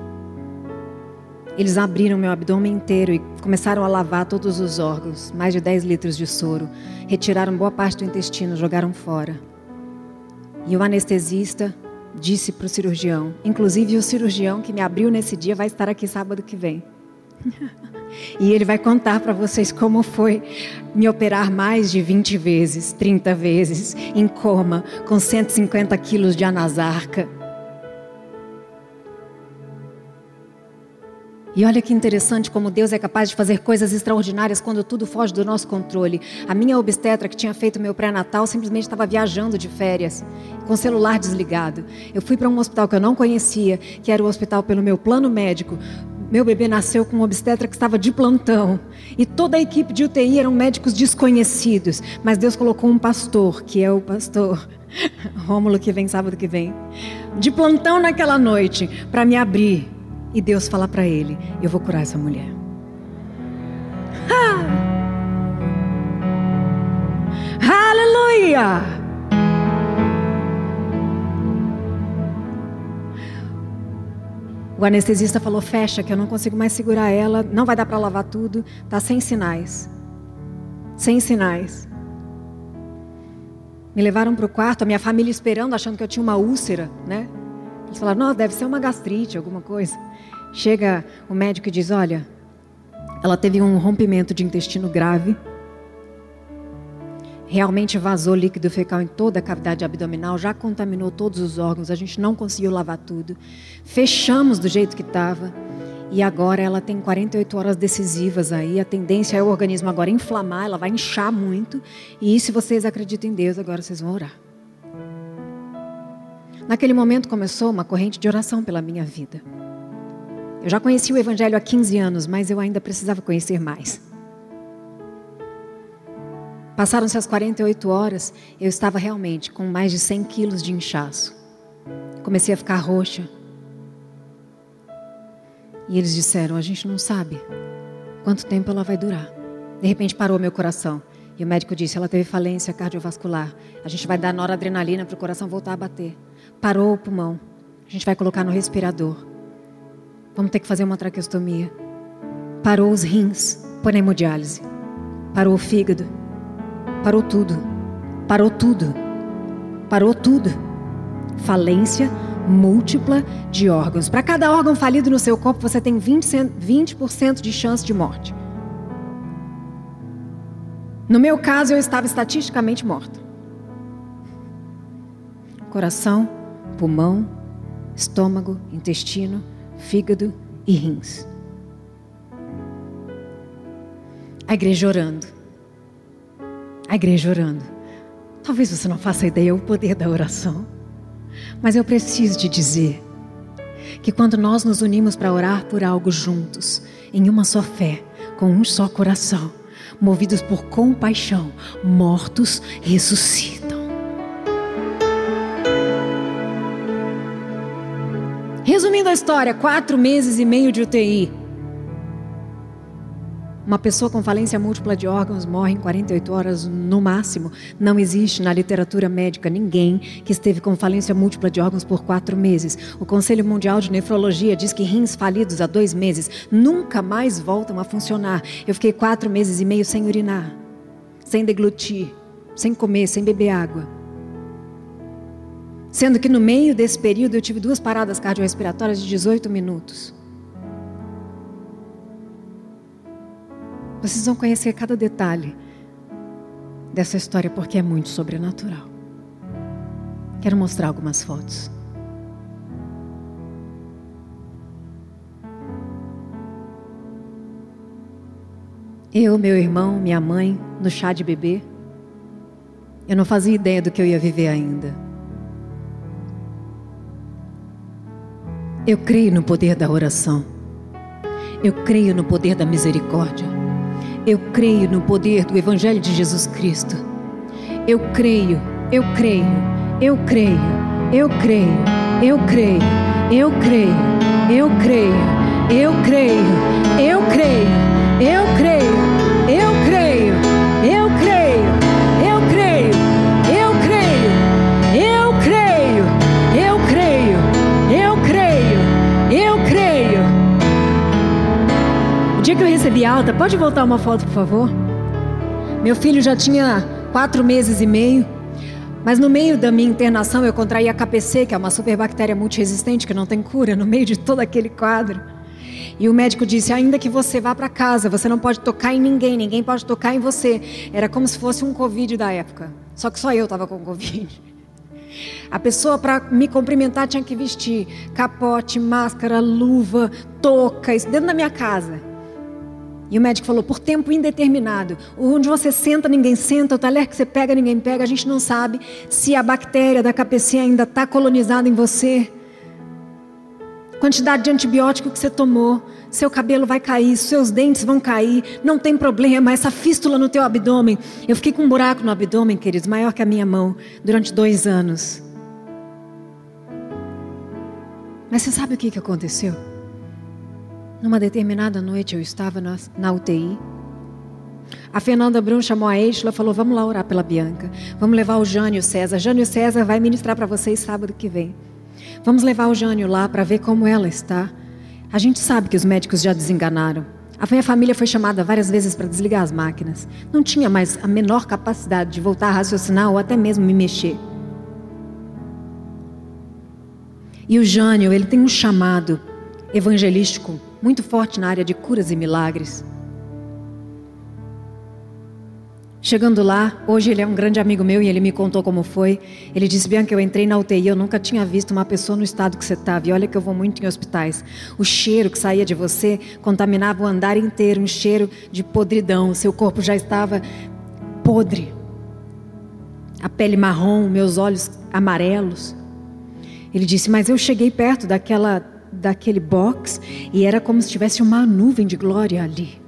Eles abriram meu abdômen inteiro e começaram a lavar todos os órgãos, mais de 10 litros de soro. Retiraram boa parte do intestino, jogaram fora. E o anestesista disse para o cirurgião, inclusive o cirurgião que me abriu nesse dia vai estar aqui sábado que vem. e ele vai contar para vocês como foi me operar mais de 20 vezes, 30 vezes, em coma, com 150 quilos de anasarca. E olha que interessante como Deus é capaz de fazer coisas extraordinárias quando tudo foge do nosso controle. A minha obstetra que tinha feito meu pré-natal simplesmente estava viajando de férias, com o celular desligado. Eu fui para um hospital que eu não conhecia, que era o hospital pelo meu plano médico. Meu bebê nasceu com uma obstetra que estava de plantão. E toda a equipe de UTI eram médicos desconhecidos. Mas Deus colocou um pastor, que é o pastor Rômulo, que vem sábado que vem, de plantão naquela noite, para me abrir e Deus fala para ele: Eu vou curar essa mulher. Ah! Aleluia! O anestesista falou: Fecha, que eu não consigo mais segurar ela, não vai dar para lavar tudo, tá sem sinais. Sem sinais. Me levaram para o quarto, a minha família esperando, achando que eu tinha uma úlcera, né? Eles falaram: Não, deve ser uma gastrite, alguma coisa. Chega o médico e diz: Olha, ela teve um rompimento de intestino grave. Realmente vazou líquido fecal em toda a cavidade abdominal, já contaminou todos os órgãos, a gente não conseguiu lavar tudo. Fechamos do jeito que estava. E agora ela tem 48 horas decisivas aí. A tendência é o organismo agora inflamar, ela vai inchar muito. E se vocês acreditam em Deus, agora vocês vão orar. Naquele momento começou uma corrente de oração pela minha vida. Eu já conheci o Evangelho há 15 anos, mas eu ainda precisava conhecer mais. Passaram-se as 48 horas, eu estava realmente com mais de 100 quilos de inchaço. Comecei a ficar roxa. E eles disseram: A gente não sabe quanto tempo ela vai durar. De repente parou meu coração. E o médico disse: Ela teve falência cardiovascular. A gente vai dar noradrenalina para o coração voltar a bater. Parou o pulmão. A gente vai colocar no respirador. Vamos ter que fazer uma traqueostomia. Parou os rins, por hemodiálise. Parou o fígado. Parou tudo. Parou tudo. Parou tudo. Falência múltipla de órgãos. Para cada órgão falido no seu corpo, você tem 20%, 20 de chance de morte. No meu caso, eu estava estatisticamente morta. Coração, pulmão, estômago, intestino, fígado e rins. A igreja orando. A igreja orando. Talvez você não faça ideia o poder da oração. Mas eu preciso te dizer que quando nós nos unimos para orar por algo juntos, em uma só fé, com um só coração, movidos por compaixão, mortos ressuscitam. Resumindo a história, quatro meses e meio de UTI. Uma pessoa com falência múltipla de órgãos morre em 48 horas no máximo. Não existe na literatura médica ninguém que esteve com falência múltipla de órgãos por quatro meses. O Conselho Mundial de Nefrologia diz que rins falidos há dois meses nunca mais voltam a funcionar. Eu fiquei quatro meses e meio sem urinar, sem deglutir, sem comer, sem beber água. Sendo que no meio desse período eu tive duas paradas cardiorrespiratórias de 18 minutos. Vocês vão conhecer cada detalhe dessa história porque é muito sobrenatural. Quero mostrar algumas fotos. Eu, meu irmão, minha mãe, no chá de bebê. Eu não fazia ideia do que eu ia viver ainda. Eu creio no poder da oração. Eu creio no poder da misericórdia. Eu creio no poder do Evangelho de Jesus Cristo. Eu creio, eu creio, eu creio, eu creio, eu creio, eu creio, eu creio, eu creio, eu creio, eu creio, recebi alta, pode voltar uma foto, por favor? Meu filho já tinha quatro meses e meio. Mas no meio da minha internação eu contraí a KPC, que é uma superbactéria multiresistente que não tem cura, no meio de todo aquele quadro. E o médico disse: ainda que você vá para casa, você não pode tocar em ninguém, ninguém pode tocar em você. Era como se fosse um Covid da época. Só que só eu estava com Covid. A pessoa para me cumprimentar tinha que vestir capote, máscara, luva, touca, isso dentro da minha casa. E o médico falou: por tempo indeterminado. Onde você senta, ninguém senta. O talher que você pega, ninguém pega. A gente não sabe se a bactéria da KPC ainda está colonizada em você. Quantidade de antibiótico que você tomou. Seu cabelo vai cair, seus dentes vão cair. Não tem problema. Essa fístula no teu abdômen. Eu fiquei com um buraco no abdômen, queridos, maior que a minha mão, durante dois anos. Mas você sabe o que, aconteceu? Numa determinada noite eu estava na, na UTI. A Fernanda Brum chamou a Eixla e falou: Vamos lá orar pela Bianca. Vamos levar o Jânio César. Jânio César vai ministrar para vocês sábado que vem. Vamos levar o Jânio lá para ver como ela está. A gente sabe que os médicos já desenganaram. A minha família foi chamada várias vezes para desligar as máquinas. Não tinha mais a menor capacidade de voltar a raciocinar ou até mesmo me mexer. E o Jânio, ele tem um chamado evangelístico muito forte na área de curas e milagres. Chegando lá, hoje ele é um grande amigo meu e ele me contou como foi. Ele disse: Bianca, eu entrei na UTI, eu nunca tinha visto uma pessoa no estado que você estava. E olha que eu vou muito em hospitais. O cheiro que saía de você contaminava o andar inteiro um cheiro de podridão. Seu corpo já estava podre. A pele marrom, meus olhos amarelos. Ele disse: Mas eu cheguei perto daquela daquele box e era como se tivesse uma nuvem de glória ali.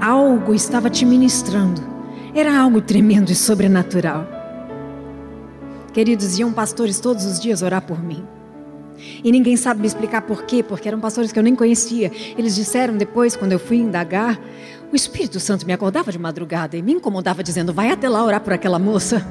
Algo estava te ministrando. Era algo tremendo e sobrenatural. Queridos, iam pastores todos os dias orar por mim. E ninguém sabe me explicar por quê, porque eram pastores que eu nem conhecia. Eles disseram depois, quando eu fui indagar, o Espírito Santo me acordava de madrugada e me incomodava, dizendo: Vai até lá orar por aquela moça.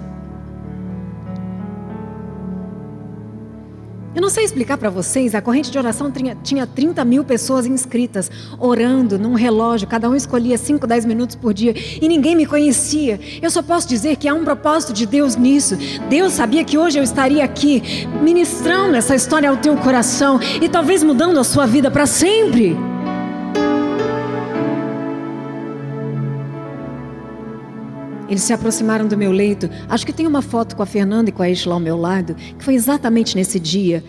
Eu não sei explicar para vocês, a corrente de oração tinha, tinha 30 mil pessoas inscritas, orando num relógio, cada um escolhia 5, 10 minutos por dia e ninguém me conhecia. Eu só posso dizer que há um propósito de Deus nisso. Deus sabia que hoje eu estaria aqui ministrando essa história ao teu coração e talvez mudando a sua vida para sempre. Eles se aproximaram do meu leito. Acho que tem uma foto com a Fernanda e com a Isla ao meu lado, que foi exatamente nesse dia.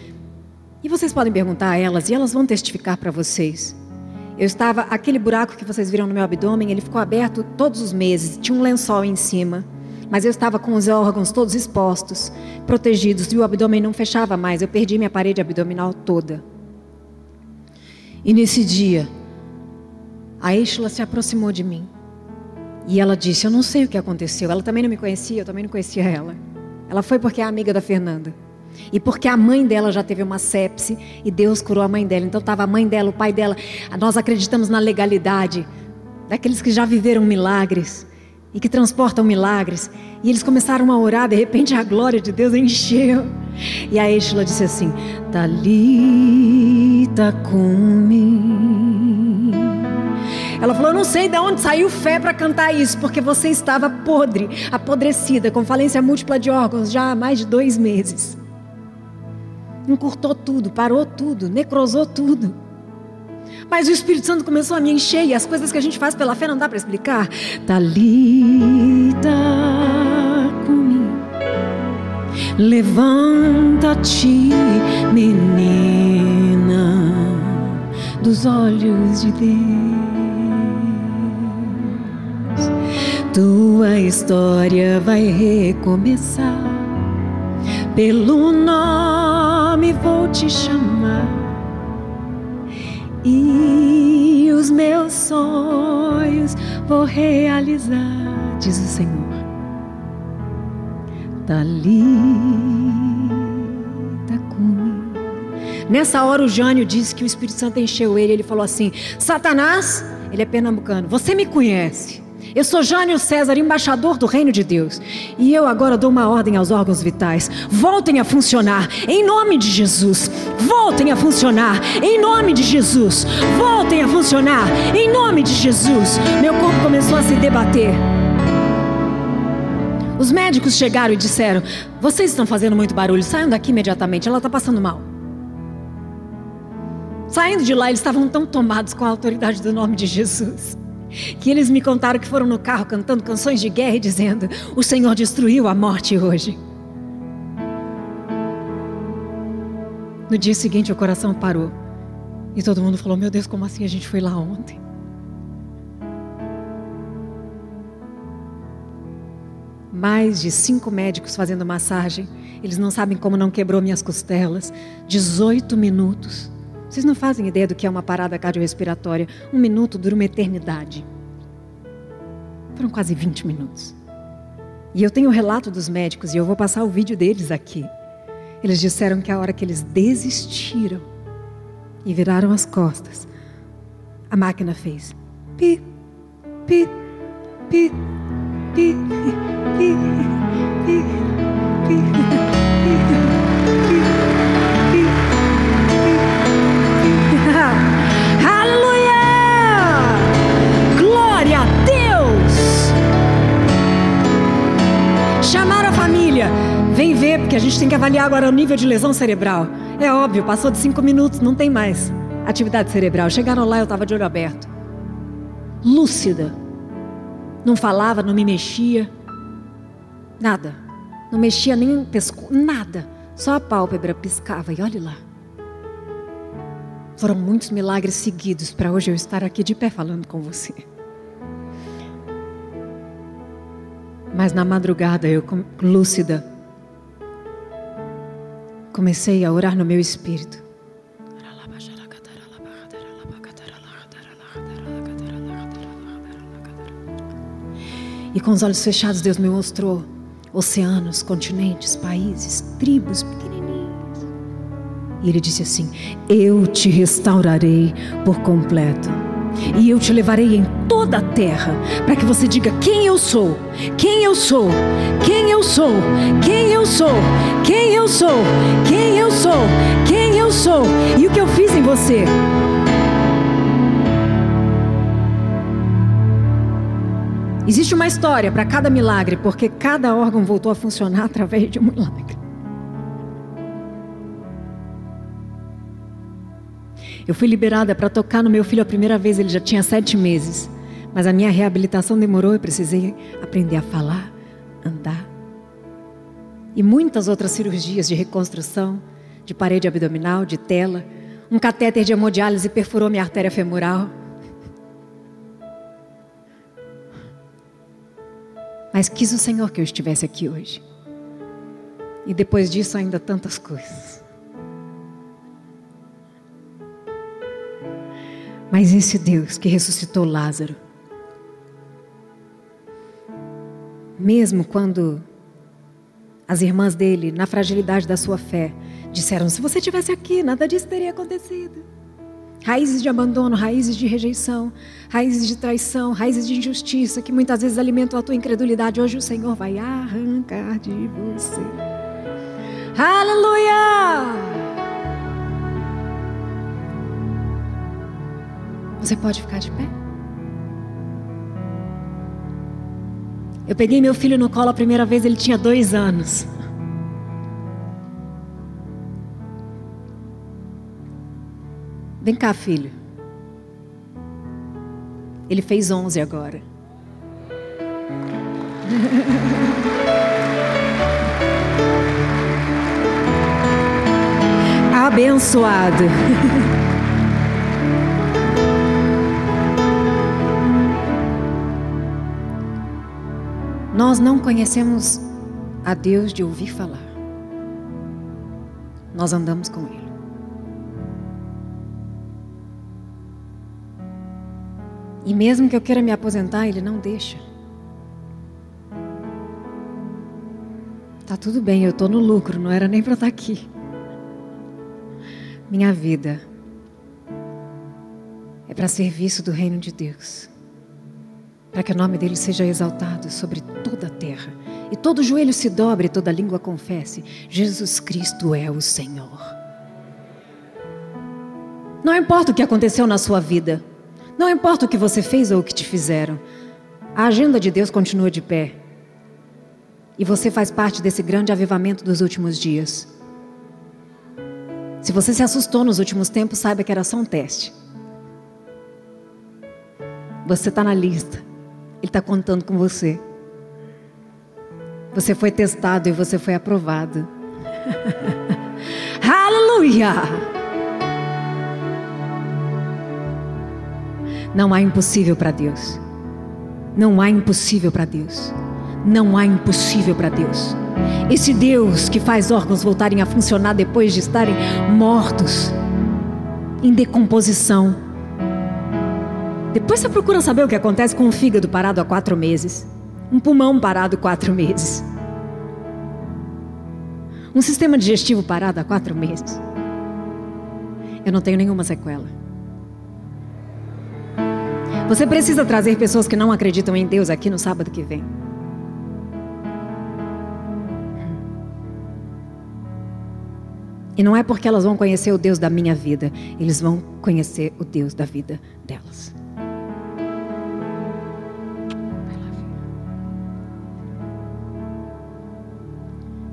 E vocês podem perguntar a elas, e elas vão testificar para vocês. Eu estava, aquele buraco que vocês viram no meu abdômen, ele ficou aberto todos os meses, tinha um lençol em cima. Mas eu estava com os órgãos todos expostos, protegidos, e o abdômen não fechava mais, eu perdi minha parede abdominal toda. E nesse dia, a Ishla se aproximou de mim. E ela disse: Eu não sei o que aconteceu. Ela também não me conhecia, eu também não conhecia ela. Ela foi porque é amiga da Fernanda. E porque a mãe dela já teve uma sepse e Deus curou a mãe dela. Então estava a mãe dela, o pai dela. Nós acreditamos na legalidade daqueles que já viveram milagres e que transportam milagres. E eles começaram a orar, de repente a glória de Deus encheu. E a Eshla disse assim: Talita comigo. Ela falou: não sei de onde saiu fé para cantar isso, porque você estava podre, apodrecida, com falência múltipla de órgãos já há mais de dois meses. Encurtou tudo, parou tudo, necrosou tudo. Mas o Espírito Santo começou a me encher e as coisas que a gente faz pela fé não dá para explicar. Talita comigo. Levanta-te, menina, dos olhos de Deus. Tua história vai recomeçar. Pelo nome vou te chamar. E os meus sonhos vou realizar, diz o Senhor. Dali comigo. Nessa hora o Jânio disse que o Espírito Santo encheu ele. Ele falou assim: Satanás, ele é pernambucano, você me conhece. Eu sou Jânio César, embaixador do reino de Deus. E eu agora dou uma ordem aos órgãos vitais. Voltem a funcionar em nome de Jesus. Voltem a funcionar em nome de Jesus. Voltem a funcionar em nome de Jesus. Meu corpo começou a se debater. Os médicos chegaram e disseram: Vocês estão fazendo muito barulho, saiam daqui imediatamente, ela está passando mal. Saindo de lá, eles estavam tão tomados com a autoridade do nome de Jesus que eles me contaram que foram no carro cantando canções de guerra e dizendo: O Senhor destruiu a morte hoje. No dia seguinte, o coração parou. E todo mundo falou: Meu Deus, como assim a gente foi lá ontem? Mais de cinco médicos fazendo massagem. Eles não sabem como não quebrou minhas costelas. 18 minutos. Vocês não fazem ideia do que é uma parada cardiorrespiratória. Um minuto dura uma eternidade. Foram quase 20 minutos. E eu tenho o relato dos médicos e eu vou passar o vídeo deles aqui. Eles disseram que a hora que eles desistiram e viraram as costas, a máquina fez pi, pi, pi, pi, pi, pi, pi, pi. Vem ver, porque a gente tem que avaliar agora o nível de lesão cerebral. É óbvio, passou de cinco minutos, não tem mais atividade cerebral. Chegaram lá, eu estava de olho aberto. Lúcida. Não falava, não me mexia. Nada. Não mexia nem pescoço, nada. Só a pálpebra piscava e olhe lá. Foram muitos milagres seguidos para hoje eu estar aqui de pé falando com você. Mas na madrugada eu, lúcida, comecei a orar no meu espírito. E com os olhos fechados, Deus me mostrou oceanos, continentes, países, tribos pequenininhas. E Ele disse assim: Eu te restaurarei por completo e eu te levarei em toda a terra, para que você diga quem eu sou, quem eu sou, quem eu sou, quem eu sou, quem eu sou, quem eu sou, quem eu sou, e o que eu fiz em você. Existe uma história para cada milagre, porque cada órgão voltou a funcionar através de um milagre. Eu fui liberada para tocar no meu filho a primeira vez, ele já tinha sete meses. Mas a minha reabilitação demorou, eu precisei aprender a falar, andar. E muitas outras cirurgias de reconstrução, de parede abdominal, de tela. Um catéter de hemodiálise perfurou minha artéria femoral. Mas quis o Senhor que eu estivesse aqui hoje. E depois disso, ainda tantas coisas. Mas esse Deus que ressuscitou Lázaro, mesmo quando as irmãs dele, na fragilidade da sua fé, disseram: se você tivesse aqui, nada disso teria acontecido. Raízes de abandono, raízes de rejeição, raízes de traição, raízes de injustiça que muitas vezes alimentam a tua incredulidade. Hoje o Senhor vai arrancar de você. Aleluia! Você pode ficar de pé? Eu peguei meu filho no colo a primeira vez, ele tinha dois anos. Vem cá, filho. Ele fez onze agora. Abençoado. Nós não conhecemos a Deus de ouvir falar. Nós andamos com Ele. E mesmo que eu queira me aposentar, Ele não deixa. Tá tudo bem, eu estou no lucro, não era nem para estar tá aqui. Minha vida é para serviço do reino de Deus para que o nome dele seja exaltado sobre toda a terra e todo joelho se dobre e toda língua confesse: Jesus Cristo é o Senhor. Não importa o que aconteceu na sua vida, não importa o que você fez ou o que te fizeram, a agenda de Deus continua de pé. E você faz parte desse grande avivamento dos últimos dias. Se você se assustou nos últimos tempos, saiba que era só um teste. Você está na lista. Ele está contando com você. Você foi testado e você foi aprovado. Aleluia! Não há impossível para Deus. Não há impossível para Deus. Não há impossível para Deus. Esse Deus que faz órgãos voltarem a funcionar depois de estarem mortos, em decomposição. Depois você procura saber o que acontece com um fígado parado há quatro meses, um pulmão parado quatro meses, um sistema digestivo parado há quatro meses. Eu não tenho nenhuma sequela. Você precisa trazer pessoas que não acreditam em Deus aqui no sábado que vem. E não é porque elas vão conhecer o Deus da minha vida, eles vão conhecer o Deus da vida delas.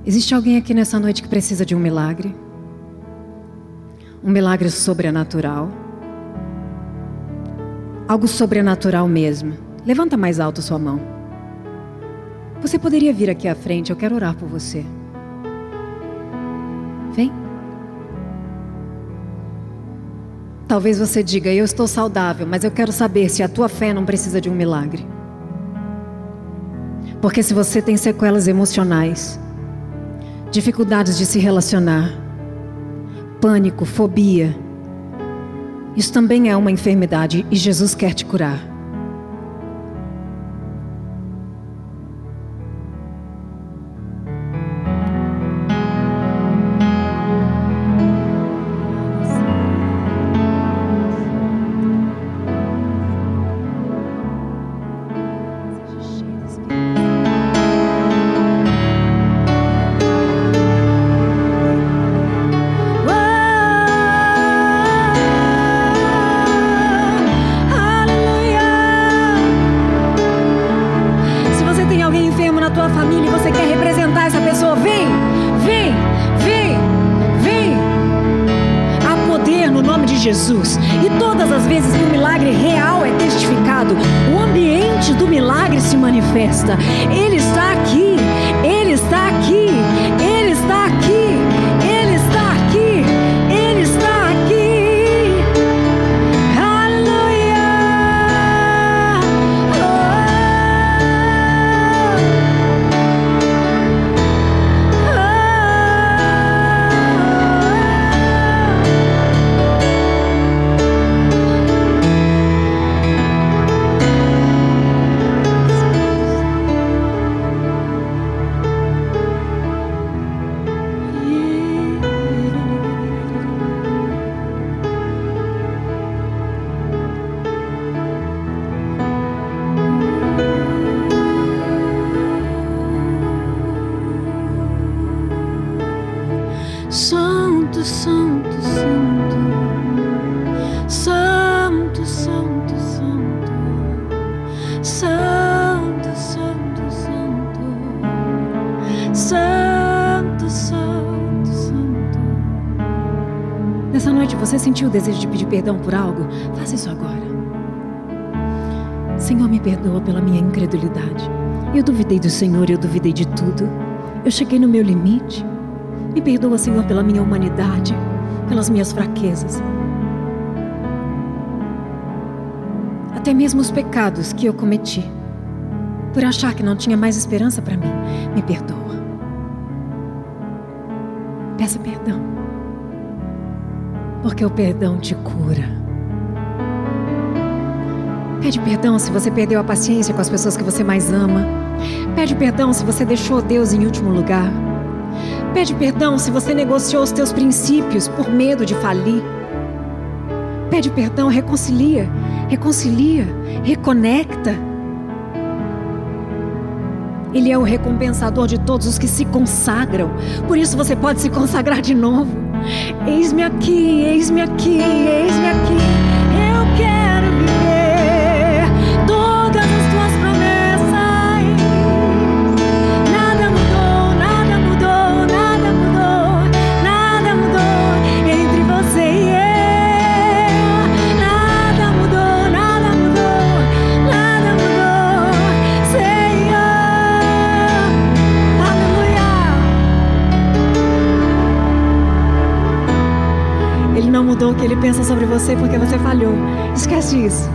Existe alguém aqui nessa noite que precisa de um milagre? Um milagre sobrenatural? Algo sobrenatural mesmo. Levanta mais alto sua mão. Você poderia vir aqui à frente, eu quero orar por você. Vem. Talvez você diga: Eu estou saudável, mas eu quero saber se a tua fé não precisa de um milagre. Porque se você tem sequelas emocionais, dificuldades de se relacionar, pânico, fobia, isso também é uma enfermidade e Jesus quer te curar. Perdão por algo, faça isso agora. Senhor, me perdoa pela minha incredulidade. Eu duvidei do Senhor, eu duvidei de tudo. Eu cheguei no meu limite. Me perdoa, Senhor, pela minha humanidade, pelas minhas fraquezas. Até mesmo os pecados que eu cometi, por achar que não tinha mais esperança para mim, me perdoa. Peça perdão porque o perdão te cura. Pede perdão se você perdeu a paciência com as pessoas que você mais ama. Pede perdão se você deixou Deus em último lugar. Pede perdão se você negociou os teus princípios por medo de falir. Pede perdão, reconcilia, reconcilia, reconecta. Ele é o recompensador de todos os que se consagram. Por isso você pode se consagrar de novo. Eis-me aqui, eis-me aqui, eis-me aqui. Ele pensa sobre você porque você falhou. Esquece isso.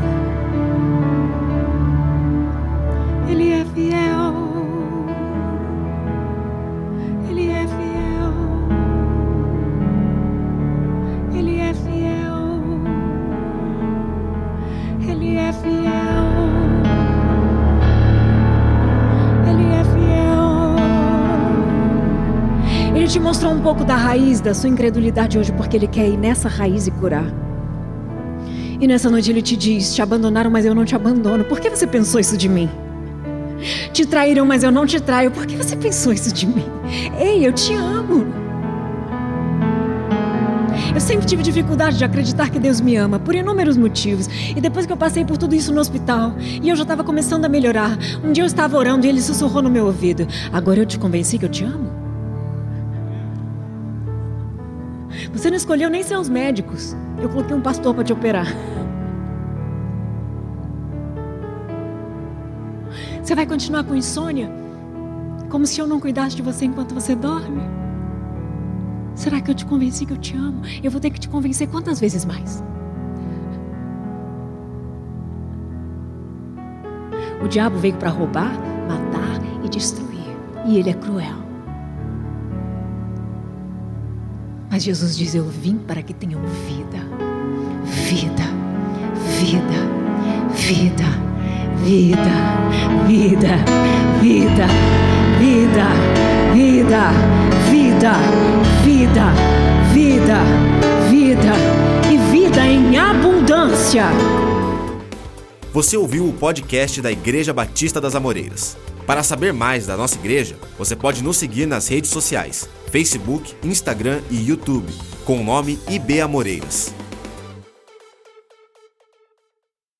Um pouco da raiz da sua incredulidade hoje, porque Ele quer ir nessa raiz e curar. E nessa noite Ele te diz: Te abandonaram, mas eu não te abandono. Por que você pensou isso de mim? Te traíram, mas eu não te traio. Por que você pensou isso de mim? Ei, eu te amo. Eu sempre tive dificuldade de acreditar que Deus me ama, por inúmeros motivos. E depois que eu passei por tudo isso no hospital, e eu já estava começando a melhorar, um dia eu estava orando e ele sussurrou no meu ouvido: Agora eu te convenci que eu te amo? Você não escolheu nem seus médicos. Eu coloquei um pastor para te operar. Você vai continuar com insônia? Como se eu não cuidasse de você enquanto você dorme? Será que eu te convenci que eu te amo? Eu vou ter que te convencer quantas vezes mais? O diabo veio para roubar, matar e destruir. E ele é cruel. Mas Jesus diz: Eu vim para que tenham vida. Vida, vida, vida, vida, vida, vida, vida, vida, vida, vida, vida, vida e vida em abundância. Você ouviu o podcast da Igreja Batista das Amoreiras. Para saber mais da nossa igreja, você pode nos seguir nas redes sociais: Facebook, Instagram e YouTube, com o nome IB Amoreiras.